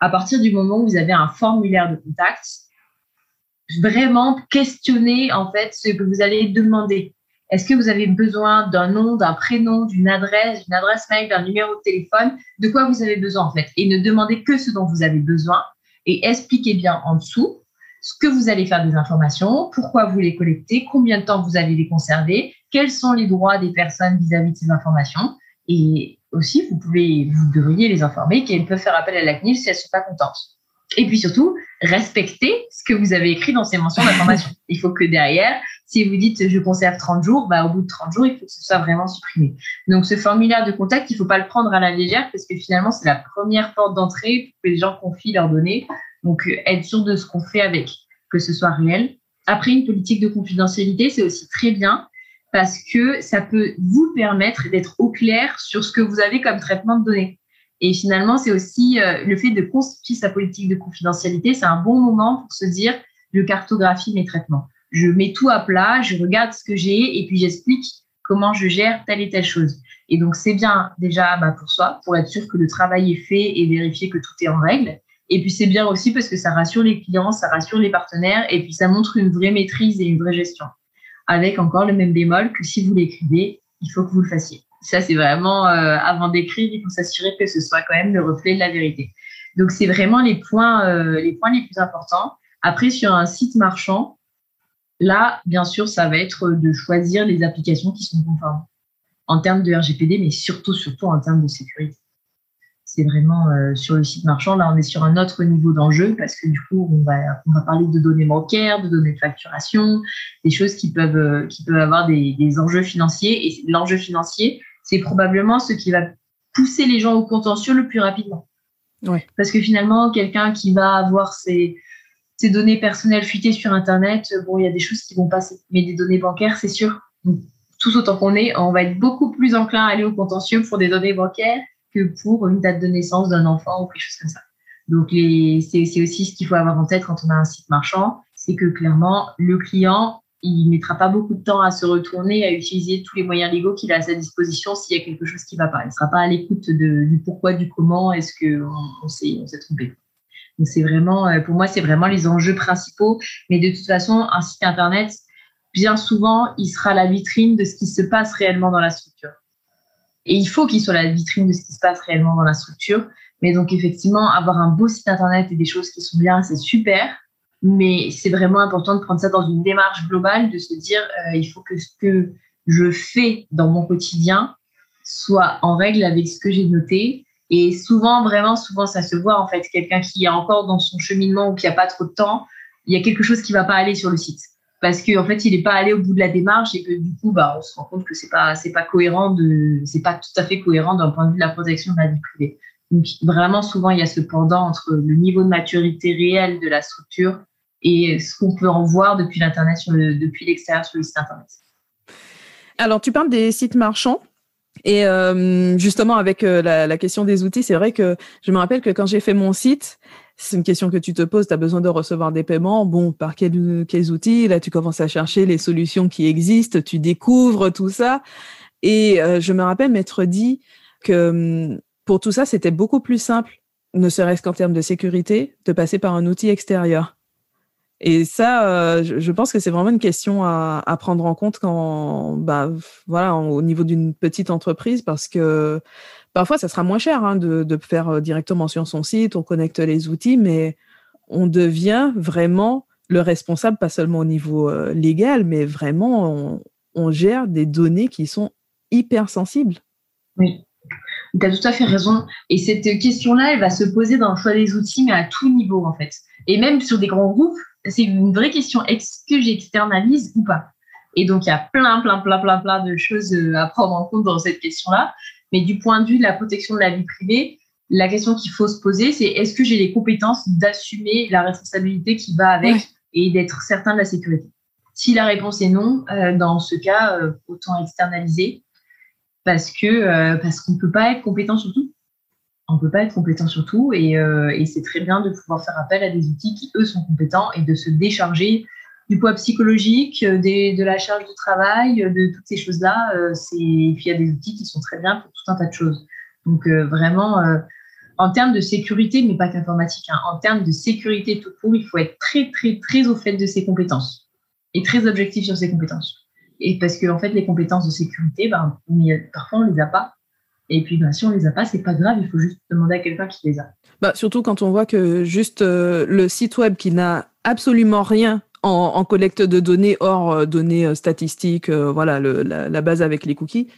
À partir du moment où vous avez un formulaire de contact, vraiment questionner en fait ce que vous allez demander. Est-ce que vous avez besoin d'un nom, d'un prénom, d'une adresse, d'une adresse mail, d'un numéro de téléphone? De quoi vous avez besoin en fait? Et ne demandez que ce dont vous avez besoin et expliquez bien en dessous ce que vous allez faire des informations, pourquoi vous les collectez, combien de temps vous allez les conserver, quels sont les droits des personnes vis-à-vis de ces informations. Et aussi vous pouvez vous devriez les informer qu'elles peuvent faire appel à la CNIL si elles ne sont pas contentes. Et puis surtout, respectez ce que vous avez écrit dans ces mentions d'information. <laughs> il faut que derrière, si vous dites je conserve 30 jours, bah, au bout de 30 jours, il faut que ce soit vraiment supprimé. Donc ce formulaire de contact, il ne faut pas le prendre à la légère parce que finalement, c'est la première porte d'entrée pour que les gens confient leurs données. Donc euh, être sûr de ce qu'on fait avec, que ce soit réel. Après, une politique de confidentialité, c'est aussi très bien parce que ça peut vous permettre d'être au clair sur ce que vous avez comme traitement de données. Et finalement, c'est aussi euh, le fait de constituer sa politique de confidentialité, c'est un bon moment pour se dire, je cartographie mes traitements. Je mets tout à plat, je regarde ce que j'ai et puis j'explique comment je gère telle et telle chose. Et donc, c'est bien déjà bah, pour soi, pour être sûr que le travail est fait et vérifier que tout est en règle. Et puis, c'est bien aussi parce que ça rassure les clients, ça rassure les partenaires et puis ça montre une vraie maîtrise et une vraie gestion. Avec encore le même bémol que si vous l'écrivez, il faut que vous le fassiez. Ça, c'est vraiment, euh, avant d'écrire, il faut s'assurer que ce soit quand même le reflet de la vérité. Donc, c'est vraiment les points, euh, les points les plus importants. Après, sur un site marchand, là, bien sûr, ça va être de choisir les applications qui sont conformes en termes de RGPD, mais surtout, surtout en termes de sécurité. C'est vraiment euh, sur le site marchand. Là, on est sur un autre niveau d'enjeu parce que du coup, on va, on va parler de données bancaires, de données de facturation, des choses qui peuvent, qui peuvent avoir des, des enjeux financiers. Et l'enjeu financier, c'est probablement ce qui va pousser les gens au contentieux le plus rapidement. Parce que finalement, quelqu'un qui va avoir ses, données personnelles fuitées sur Internet, bon, il y a des choses qui vont passer. Mais des données bancaires, c'est sûr. tout autant qu'on est, on va être beaucoup plus enclin à aller au contentieux pour des données bancaires que pour une date de naissance d'un enfant ou quelque chose comme ça. Donc, c'est aussi ce qu'il faut avoir en tête quand on a un site marchand, c'est que clairement, le client, il mettra pas beaucoup de temps à se retourner, à utiliser tous les moyens légaux qu'il a à sa disposition s'il y a quelque chose qui va pas. Il sera pas à l'écoute du pourquoi, du comment, est-ce qu'on on s'est trompé. Donc c'est vraiment, euh, pour moi, c'est vraiment les enjeux principaux. Mais de toute façon, un site internet, bien souvent, il sera la vitrine de ce qui se passe réellement dans la structure. Et il faut qu'il soit la vitrine de ce qui se passe réellement dans la structure. Mais donc effectivement, avoir un beau site internet et des choses qui sont bien, c'est super. Mais c'est vraiment important de prendre ça dans une démarche globale, de se dire, euh, il faut que ce que je fais dans mon quotidien soit en règle avec ce que j'ai noté. Et souvent, vraiment, souvent, ça se voit en fait. Quelqu'un qui est encore dans son cheminement ou qui n'a pas trop de temps, il y a quelque chose qui ne va pas aller sur le site parce qu'en en fait, il n'est pas allé au bout de la démarche et que du coup, bah, on se rend compte que c'est pas pas cohérent c'est pas tout à fait cohérent d'un point de vue de la protection de la vie privée. Donc vraiment, souvent, il y a ce pendant entre le niveau de maturité réel de la structure et ce qu'on peut en voir depuis l'internet, l'extérieur sur le site internet. Alors, tu parles des sites marchands. Et euh, justement, avec euh, la, question des outils, c'est vrai que je me rappelle que quand j'ai fait mon site, c'est une question que tu te poses, tu as besoin de recevoir des paiements. Bon, par quels, quels outils? Là, tu commences à chercher les solutions qui existent, tu découvres tout ça. Et euh, je me rappelle m'être dit que hum, pour tout ça, c'était beaucoup plus simple, ne serait-ce qu'en termes de sécurité, de passer par un outil extérieur. Et ça, euh, je pense que c'est vraiment une question à, à, prendre en compte quand, bah, voilà, au niveau d'une petite entreprise, parce que parfois, ça sera moins cher hein, de, faire euh, directement sur son site, on connecte les outils, mais on devient vraiment le responsable, pas seulement au niveau euh, légal, mais vraiment, on, gère des données qui sont hypersensibles. Oui, tu as tout à fait raison. Et cette question-là, elle va se poser dans le choix des outils, mais à tout niveau, en fait. Et même sur des grands groupes, c'est une vraie question. Est-ce que j'externalise ou pas? Et donc, il y a plein, plein, plein, plein, plein de choses euh, à prendre en compte dans cette question-là. Mais du point de vue de la protection de la vie privée, la question qu'il faut se poser, c'est est-ce que j'ai les compétences d'assumer la responsabilité qui va avec et d'être certain de la sécurité? Si la réponse est non, euh, dans ce cas, euh, autant externaliser parce que euh, parce qu'on ne peut pas être compétent sur tout. On ne peut pas être compétent sur tout et, et c'est très bien de pouvoir faire appel à des outils qui, eux, sont compétents et de se décharger du poids psychologique, de la charge de travail, de toutes ces choses-là. et puis, il y a des outils qui sont très bien pour tout un tas de choses. Donc, vraiment, en termes de sécurité, mais pas qu'informatique, hein, en termes de sécurité tout court, il faut être très, très, très au fait de ses compétences et très objectif sur ses compétences. Et parce que, en fait, les compétences de sécurité, ben, parfois, on les a pas. Et puis, ben, si on les a pas, c'est pas grave, il faut juste demander à quelqu'un qui les a. Bah, surtout quand on voit que juste euh, le site web qui n'a absolument rien en, collecte de données hors euh, données euh, statistiques, voilà, la, base avec les cookies,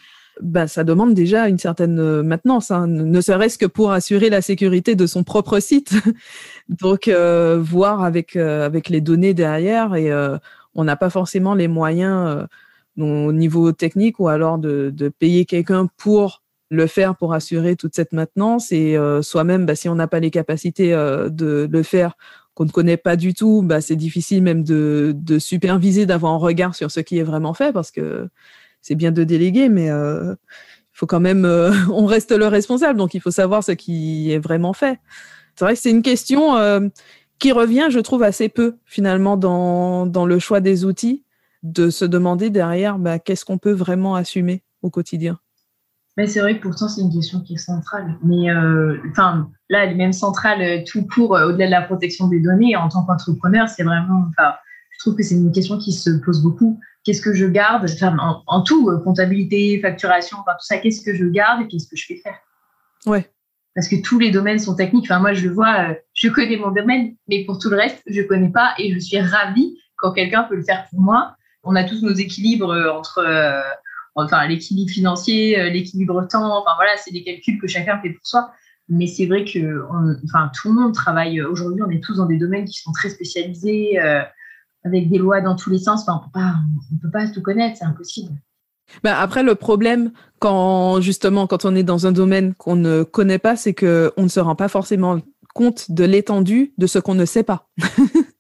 bah, ça demande déjà une certaine euh, maintenance, hein, ne serait-ce que pour assurer la sécurité de son propre site. <laughs> Donc, euh, voir avec, euh, avec les données derrière, et on n'a pas forcément les moyens au niveau technique ou alors de, de payer quelqu'un pour le faire pour assurer toute cette maintenance et soi-même, bah, si on n'a pas les capacités de le faire, qu'on ne connaît pas du tout, bah, c'est difficile même de, de superviser, d'avoir un regard sur ce qui est vraiment fait parce que c'est bien de déléguer, mais euh, il faut quand même, euh, <laughs> on reste le responsable, donc il faut savoir ce qui est vraiment fait. C'est vrai que c'est une question euh, qui revient, je trouve, assez peu finalement dans, dans le choix des outils, de se demander derrière bah, qu'est-ce qu'on peut vraiment assumer au quotidien. Mais c'est vrai que pourtant c'est une question qui est centrale. Mais enfin là, elle est même centrale tout court au-delà de la protection des données. En tant qu'entrepreneur, c'est vraiment, enfin, je trouve que c'est une question qui se pose beaucoup qu'est-ce que je garde, en, tout, euh, comptabilité, facturation, tout ça, qu'est-ce que je garde et qu'est-ce que je fais faire? Ouais. Parce que tous les domaines sont techniques. Enfin, moi, je le vois, euh, je connais mon domaine, mais pour tout le reste, je ne connais pas et je suis ravie quand quelqu'un peut le faire pour moi. On a tous nos équilibres euh, entre, enfin, l'équilibre financier, l'équilibre temps. Enfin, voilà, c'est des calculs que chacun fait pour soi. Mais c'est vrai que, enfin, tout le monde travaille. Aujourd'hui, on est tous dans des domaines qui sont très spécialisés avec des lois dans tous les sens. Enfin, on ne peut pas tout connaître, c'est impossible. Bah après, le problème, quand justement, quand on est dans un domaine qu'on ne connaît pas, c'est qu'on ne se rend pas forcément compte de l'étendue de ce qu'on ne sait pas. <laughs>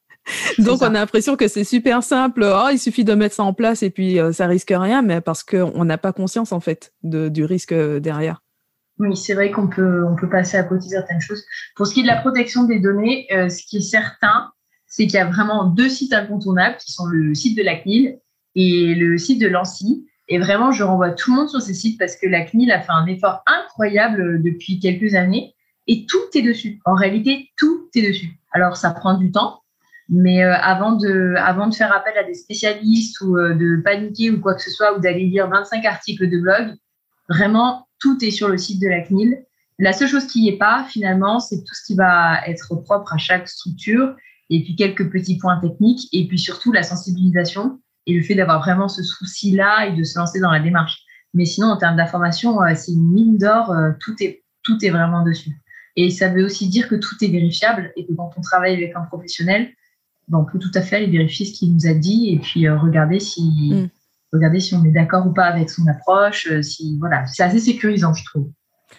Donc, on a l'impression que c'est super simple. Oh, il suffit de mettre ça en place et puis euh, ça risque rien, mais parce qu'on n'a pas conscience, en fait, de, du risque derrière. Oui, c'est vrai qu'on peut, on peut passer à côté de certaines choses. Pour ce qui est de la protection des données, euh, ce qui est certain, c'est qu'il y a vraiment deux sites incontournables qui sont le site de la CNIL et le site de l'ANSI. Et vraiment, je renvoie tout le monde sur ces sites parce que la CNIL a fait un effort incroyable depuis quelques années et tout est dessus. En réalité, tout est dessus. Alors, ça prend du temps, mais euh, avant, de, avant de faire appel à des spécialistes ou euh, de paniquer ou quoi que ce soit, ou d'aller lire 25 articles de blog, vraiment, tout est sur le site de la CNIL. La seule chose qui n'y est pas, finalement, c'est tout ce qui va être propre à chaque structure et puis quelques petits points techniques, et puis surtout la sensibilisation et le fait d'avoir vraiment ce souci-là et de se lancer dans la démarche. Mais sinon, en termes d'information, euh, c'est une mine d'or, euh, tout est, tout est vraiment dessus. Et ça veut aussi dire que tout est vérifiable et que quand on travaille avec un professionnel, on peut tout à fait aller vérifier ce qu'il nous a dit et puis euh, regarder si, mm. regarder si on est d'accord ou pas avec son approche. Si, voilà, c'est assez sécurisant, je trouve.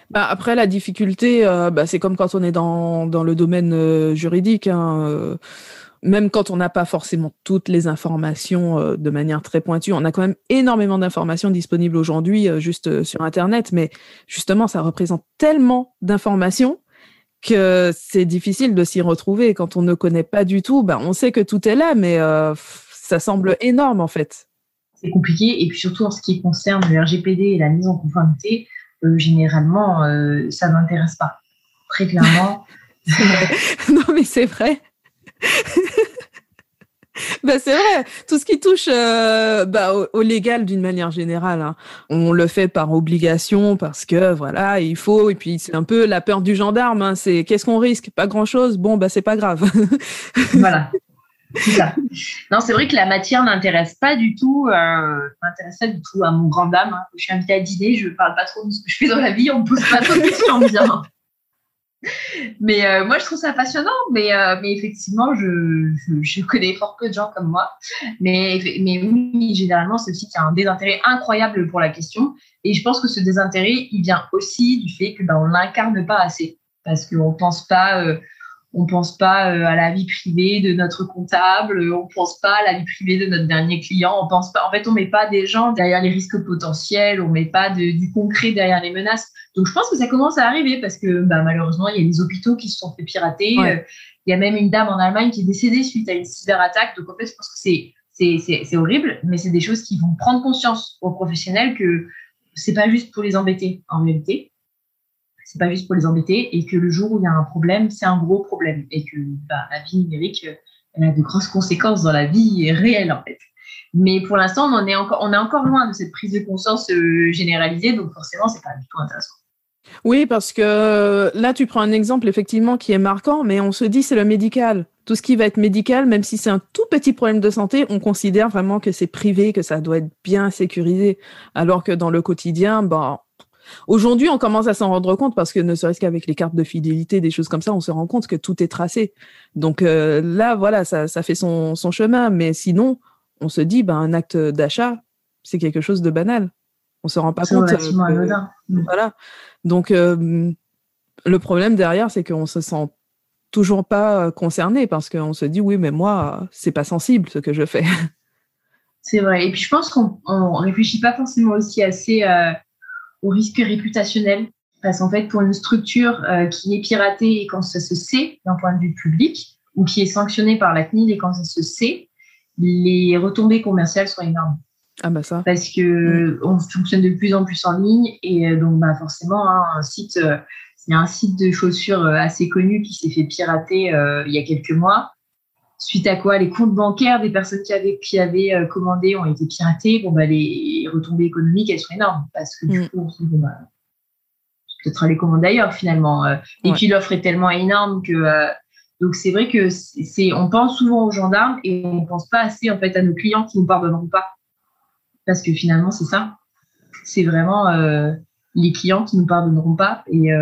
Bah, après, la difficulté, euh, bah, c'est comme quand on est dans, dans le domaine euh, juridique. Hein, euh, même quand on n'a pas forcément toutes les informations de manière très pointue, on a quand même énormément d'informations disponibles aujourd'hui juste sur Internet. Mais justement, ça représente tellement d'informations que c'est difficile de s'y retrouver. Quand on ne connaît pas du tout, bah, on sait que tout est là, mais ça semble énorme en fait. C'est compliqué. Et puis surtout en ce qui concerne le RGPD et la mise en conformité, euh, généralement, euh, ça m'intéresse pas. Très clairement. <laughs> non, mais c'est vrai. <laughs> bah, c'est vrai. Tout ce qui touche euh, bah, au, légal d'une manière générale, hein. on le fait par obligation parce que voilà, il faut. Et puis c'est un peu la peur du gendarme. Hein. C'est qu'est-ce qu'on risque? Pas grand chose. Bon, bah c'est pas grave. <laughs> voilà. Ça. Non, c'est vrai que la matière n'intéresse pas du tout, euh, m'intéresse pas du tout à mon grand dame. Hein. Je suis invitée à dîner, je parle pas trop de ce que je fais dans la vie, on me pose pas trop de questions bien. Mais euh, moi, je trouve ça passionnant. Mais, euh, mais effectivement, je, je, connais fort peu de gens comme moi. Mais, mais oui, généralement, c'est aussi qu'il y a un désintérêt incroyable pour la question. Et je pense que ce désintérêt, il vient aussi du fait que ben, on l'incarne pas assez. Parce qu'on pense pas. Euh, on pense pas euh, à la vie privée de notre comptable, on pense pas à la vie privée de notre dernier client, on pense pas, en fait, on met pas des gens derrière les risques potentiels, on met pas de, du concret derrière les menaces. Donc, je pense que ça commence à arriver parce que, bah, malheureusement, il y a des hôpitaux qui se sont fait pirater. Euh, il y a même une dame en Allemagne qui est décédée suite à une cyberattaque. Donc, en fait, je pense que c'est, c'est, horrible, mais c'est des choses qui vont prendre conscience aux professionnels que c'est pas juste pour les embêter, en réalité c'est pas juste pour les embêter et que le jour où il y a un problème, c'est un gros problème et que bah, la vie numérique, elle a de grosses conséquences dans la vie réelle en fait. Mais pour l'instant, on est encore, on est encore loin de cette prise de conscience euh, généralisée, donc forcément, c'est pas du tout intéressant. Oui, parce que là, tu prends un exemple effectivement qui est marquant, mais on se dit c'est le médical. Tout ce qui va être médical, même si c'est un tout petit problème de santé, on considère vraiment que c'est privé, que ça doit être bien sécurisé. Alors que dans le quotidien, bon, Aujourd'hui, on commence à s'en rendre compte parce que ne serait-ce qu'avec les cartes de fidélité, des choses comme ça, on se rend compte que tout est tracé. Donc euh, là, voilà, ça, ça fait son, son, chemin. Mais sinon, on se dit, ben, un acte d'achat, c'est quelque chose de banal. On se rend pas compte. Mm. Voilà. Donc euh, le problème derrière, c'est qu'on se sent toujours pas concerné parce qu'on se dit, oui, mais moi, c'est pas sensible ce que je fais. <laughs> C'est vrai. Et puis je pense qu'on réfléchit pas forcément aussi assez. Euh au risque réputationnel. Parce qu'en fait, pour une structure euh, qui est piratée et quand ça se sait d'un point de vue public, ou qui est sanctionnée par la CNIL et quand ça se sait, les retombées commerciales sont énormes. Ah bah ça. Parce que mm. on fonctionne de plus en plus en ligne et euh, donc bah forcément hein, un site, euh, il y a un site de chaussures assez connu qui s'est fait pirater il y a quelques mois suite à quoi les comptes bancaires des personnes qui avaient, qui avaient euh, commandé ont été piratés, bon, bah, les retombées économiques, elles sont énormes parce que du mm. coup, on se dit, bah, peut-être aller commander ailleurs finalement. Euh. et puis l'offre est tellement énorme que. Euh, donc c'est vrai que c'est, on pense souvent aux gendarmes et on pense pas assez en fait à nos clients qui nous pardonneront pas. Parce que finalement, c'est ça. C'est vraiment les clients qui nous pardonneront pas. Et,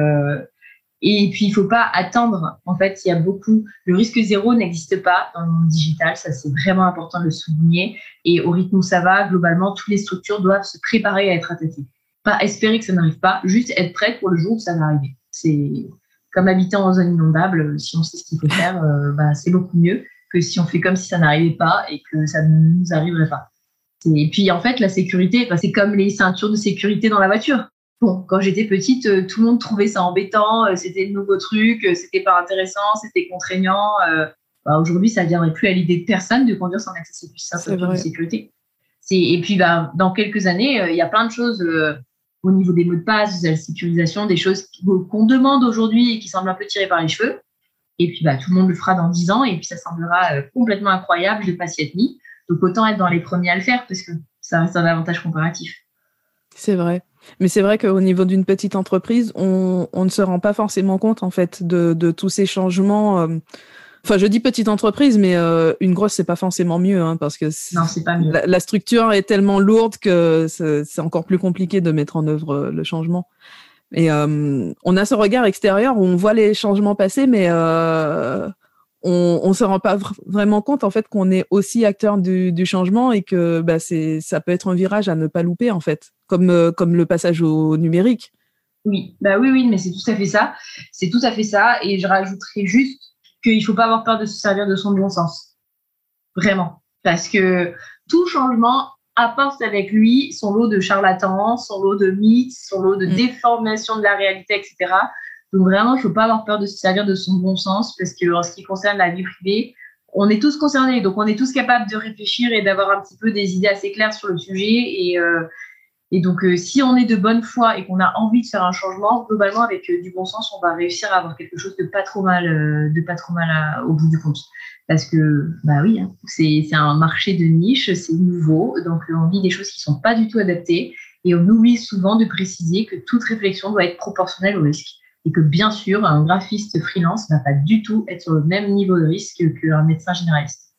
et puis, il faut pas attendre. En fait, il y a beaucoup. Le risque zéro n'existe pas dans le monde digital. Ça, c'est vraiment important de le souligner. Et au rythme où ça va, globalement, toutes les structures doivent se préparer à être attaquées. Pas espérer que ça n'arrive pas, juste être prête pour le jour où ça va arriver. C'est comme habiter en zone inondable. Si on sait ce qu'il faut faire, euh, bah, c'est beaucoup mieux que si on fait comme si ça n'arrivait pas et que ça ne nous arriverait pas. Et puis, en fait, la sécurité, bah, c'est comme les ceintures de sécurité dans la voiture. Bon, quand j'étais petite, euh, tout le monde trouvait ça embêtant, euh, c'était de nouveaux trucs, euh, c'était pas intéressant, c'était contraignant. Bah, aujourd'hui, ça ne viendrait plus à l'idée de personne de conduire sans accès de sécurité. Et puis, bah, dans quelques années, il y a plein de choses au niveau des mots de passe, de la sécurisation, des choses qu'on demande aujourd'hui et qui semblent un peu tirées par les cheveux. Et puis, bah, tout le monde le fera dans 10 ans et puis ça semblera complètement incroyable de ne pas s'y être mis. Donc, autant être dans les premiers à le faire parce que ça reste un avantage comparatif. C'est vrai. Mais c'est vrai qu'au niveau d'une petite entreprise, on, on, ne se rend pas forcément compte en fait de, de tous ces changements. Euh. Enfin, je dis petite entreprise, mais euh, une grosse, c'est pas forcément mieux, hein, parce que non, c'est pas mieux. La, structure est tellement lourde que c'est encore plus compliqué de mettre en œuvre euh, le changement. Et on a ce regard extérieur où on voit les changements passer, mais on, on se rend pas vraiment compte en fait qu'on est aussi acteur du, du changement et que bah, c'est ça peut être un virage à ne pas louper en fait, comme euh, comme le passage au numérique. Oui, bah oui, oui, mais c'est tout à fait ça. C'est tout à fait ça. Et je rajouterais juste qu'il faut pas avoir peur de se servir de son bon sens. Vraiment. Parce que tout changement apporte avec lui son lot de charlatans, son lot de mythes, son lot de mm. déformation de la réalité, etc. Donc vraiment, il ne faut pas avoir peur de se servir de son bon sens parce que en ce qui concerne la vie privée, on est tous concernés, donc on est tous capables de réfléchir et d'avoir un petit peu des idées assez claires sur le sujet. Et, euh, et donc, euh, si on est de bonne foi et qu'on a envie de faire un changement, globalement, avec euh, du bon sens, on va réussir à avoir quelque chose de pas trop mal, de pas trop mal au bout du compte. Parce que, bah oui, hein, c'est un marché de niche, c'est nouveau, donc on vit des choses qui sont pas du tout adaptées. Et on oublie souvent de préciser que toute réflexion doit être proportionnelle au risque et que bien sûr, un graphiste freelance ne va pas du tout être sur le même niveau de risque qu'un médecin généraliste.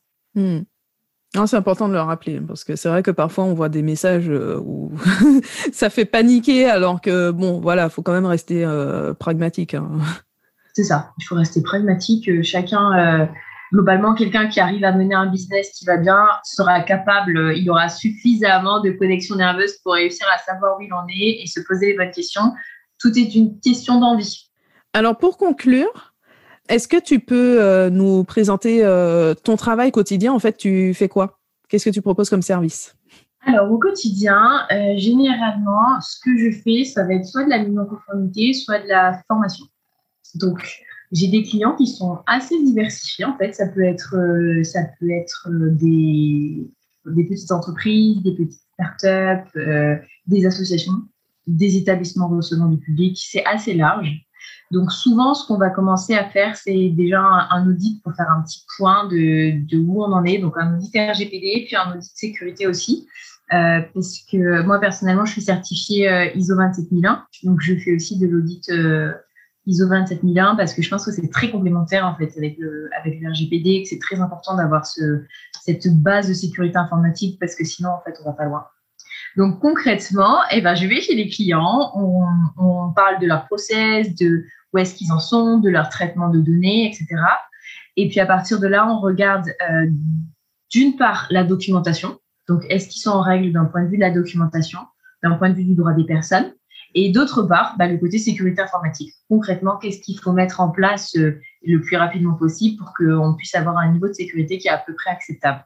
Hmm. C'est important de le rappeler parce que c'est vrai que parfois on voit des messages euh, où <laughs> ça fait paniquer alors que bon voilà, faut quand même rester euh, pragmatique. Hein. C'est ça, il faut rester pragmatique. Euh, chacun, globalement, quelqu'un qui arrive à mener un business qui va bien sera capable, il aura suffisamment de connexion nerveuse pour réussir à savoir où il en est et se poser les bonnes questions. Tout est une question d'envie. Alors pour conclure, est-ce que tu peux euh, nous présenter euh, ton travail quotidien? En fait, tu fais quoi? Qu'est-ce que tu proposes comme service? Alors, au quotidien, euh, généralement, ce que je fais, ça va être soit de la mise en conformité, soit de la formation. Donc, j'ai des clients qui sont assez diversifiés. En fait, ça peut être, ça peut être des, des petites entreprises, des petites startups, des associations, des établissements recevant du public. C'est assez large. Donc souvent, ce qu'on va commencer à faire, c'est déjà un, audit pour faire un petit point de, où on en est. Donc un audit RGPD, puis un audit sécurité aussi. Euh, parce que moi, personnellement, je suis certifiée euh, ISO 27001. Donc je fais aussi de l'audit euh, ISO 27001 parce que je pense que c'est très complémentaire en fait avec le, avec le RGPD et que c'est très important d'avoir ce, cette base de sécurité informatique parce que sinon, en fait, on va pas loin. Donc concrètement, eh ben, je vais chez les clients, on parle de leur process, de où est-ce qu'ils en sont, de leur traitement de données, etc. Et puis à partir de là, on regarde euh, d'une part la documentation. Donc, est-ce qu'ils sont en règle d'un point de vue de la documentation, d'un point de vue du droit des personnes? Et d'autre part, bah, le côté sécurité informatique. Concrètement, qu'est-ce qu'il faut mettre en place euh, le plus rapidement possible pour qu'on puisse avoir un niveau de sécurité qui est à peu près acceptable?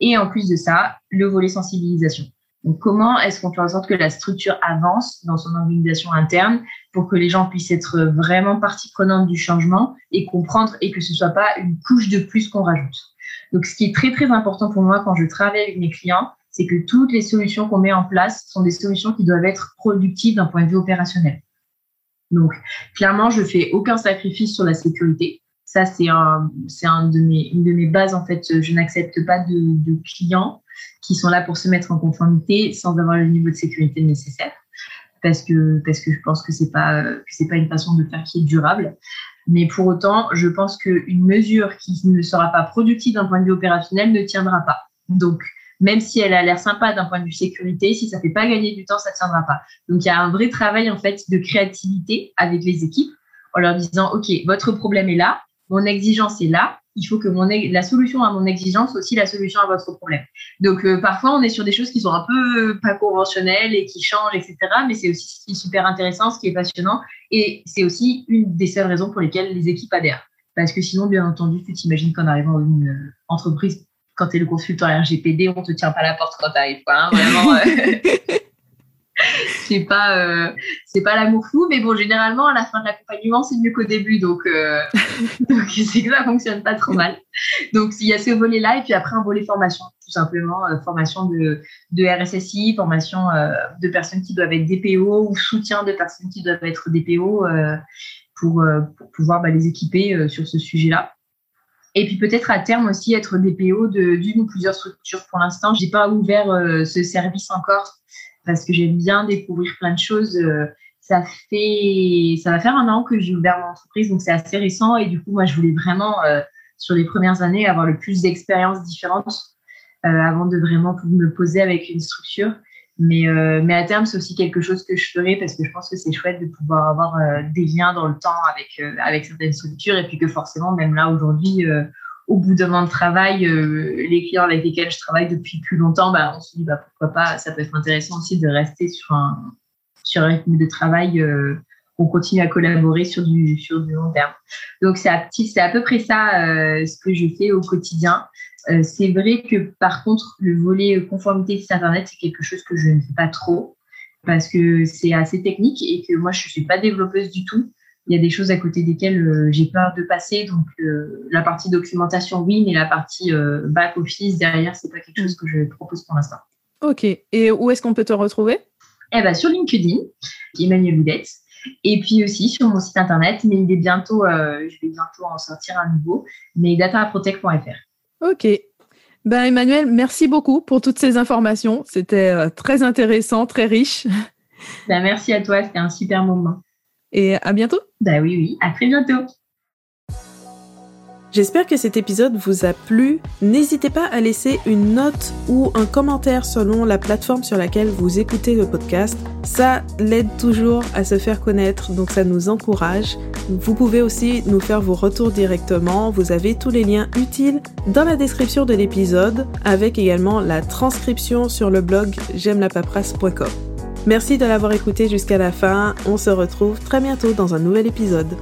Et en plus de ça, le volet sensibilisation. Donc, comment est-ce qu'on fait en sorte que la structure avance dans son organisation interne pour que les gens puissent être vraiment partie prenante du changement et comprendre et que ce soit pas une couche de plus qu'on rajoute. Donc, ce qui est très, très important pour moi quand je travaille avec mes clients, c'est que toutes les solutions qu'on met en place sont des solutions qui doivent être productives d'un point de vue opérationnel. Donc, clairement, je fais aucun sacrifice sur la sécurité. Ça, c'est un, c'est un de mes, une de mes bases. En fait, je n'accepte pas de, de clients qui sont là pour se mettre en conformité sans avoir le niveau de sécurité nécessaire. Parce que parce que je pense que c'est pas c'est pas une façon de faire qui est durable. Mais pour autant je pense qu'une mesure qui ne sera pas productive d'un point de vue opérationnel ne tiendra pas. Donc même si elle a l'air sympa d'un point de vue sécurité, si ça fait pas gagner du temps, ça tiendra pas. Donc il y a un vrai travail en fait de créativité avec les équipes en leur disant ok votre problème est là, mon exigence est là, il faut que la solution à mon exigence aussi la solution à votre problème. Donc euh, parfois on est sur des choses qui sont un peu pas conventionnelles et qui changent, etc. Mais c'est aussi ce qui est super intéressant, ce qui est passionnant, et c'est aussi une des seules raisons pour lesquelles les équipes adhèrent. Parce que sinon, bien entendu, tu t'imagines qu'en arrivant dans une euh, entreprise, quand tu es le consultant RGPD, on te tient pas la porte quand tu arrives. <laughs> <laughs> c'est pas euh, c'est pas l'amour fou mais bon généralement à la fin de l'accompagnement c'est mieux qu'au début donc euh, <laughs> donc c'est que ça fonctionne pas trop mal. Donc il y a ce volet là et puis après un volet formation tout simplement euh, formation de de RSSI formation de personnes qui doivent être DPO ou soutien de personnes qui doivent être DPO pour, pour pouvoir bah, les équiper sur ce sujet là et puis peut-être à terme aussi être DPO d'une ou plusieurs structures. Pour l'instant, j'ai pas ouvert ce service encore parce que j'aime bien découvrir plein de choses. Euh, ça fait, ça va faire un an que j'ai ouvert mon entreprise, donc c'est assez récent. Et du coup, moi, je voulais vraiment, euh, sur les premières années, avoir le plus d'expériences différentes euh, avant de vraiment me poser avec une structure. Mais, mais à terme, c'est aussi quelque chose que je ferai parce que je pense que c'est chouette de pouvoir avoir des liens dans le temps avec, avec certaines structures et puis que forcément, même là, aujourd'hui, au bout d'un an de travail, euh, les clients avec lesquels je travaille depuis plus longtemps, bah, on se dit bah, pourquoi pas, ça peut être intéressant aussi de rester sur un, rythme de travail. Euh, on continue à collaborer sur du, long terme. Donc, c'est à, peu près ça euh, ce que je fais au quotidien. c'est vrai que par contre, le volet conformité site internet, c'est quelque chose que je ne fais pas trop parce que c'est assez technique et que moi, je ne suis pas développeuse du tout il y a des choses à côté desquelles euh, j'ai peur de passer. Donc, euh, la partie documentation, oui, mais la partie euh, back-office derrière, c'est pas quelque chose que je propose pour l'instant. Ok. Et où est-ce qu'on peut te retrouver? Eh ben, Sur LinkedIn, Emmanuel Boudette. Et puis aussi sur mon site internet, mais il est bientôt, je vais bientôt en sortir un nouveau, mais dataprotect.fr. Ok. Ben Emmanuel, merci beaucoup pour toutes ces informations. C'était très intéressant, très riche. Ben, merci à toi, c'était un super moment et à bientôt. Bah oui, oui, à très bientôt. J'espère que cet épisode vous a plu. N'hésitez pas à laisser une note ou un commentaire selon la plateforme sur laquelle vous écoutez le podcast. Ça l'aide toujours à se faire connaître, donc ça nous encourage. Vous pouvez aussi nous faire vos retours directement. Vous avez tous les liens utiles dans la description de l'épisode, avec également la transcription sur le blog j'aime la paperasse.com. Merci de l'avoir écouté jusqu'à la fin. On se retrouve très bientôt dans un nouvel épisode.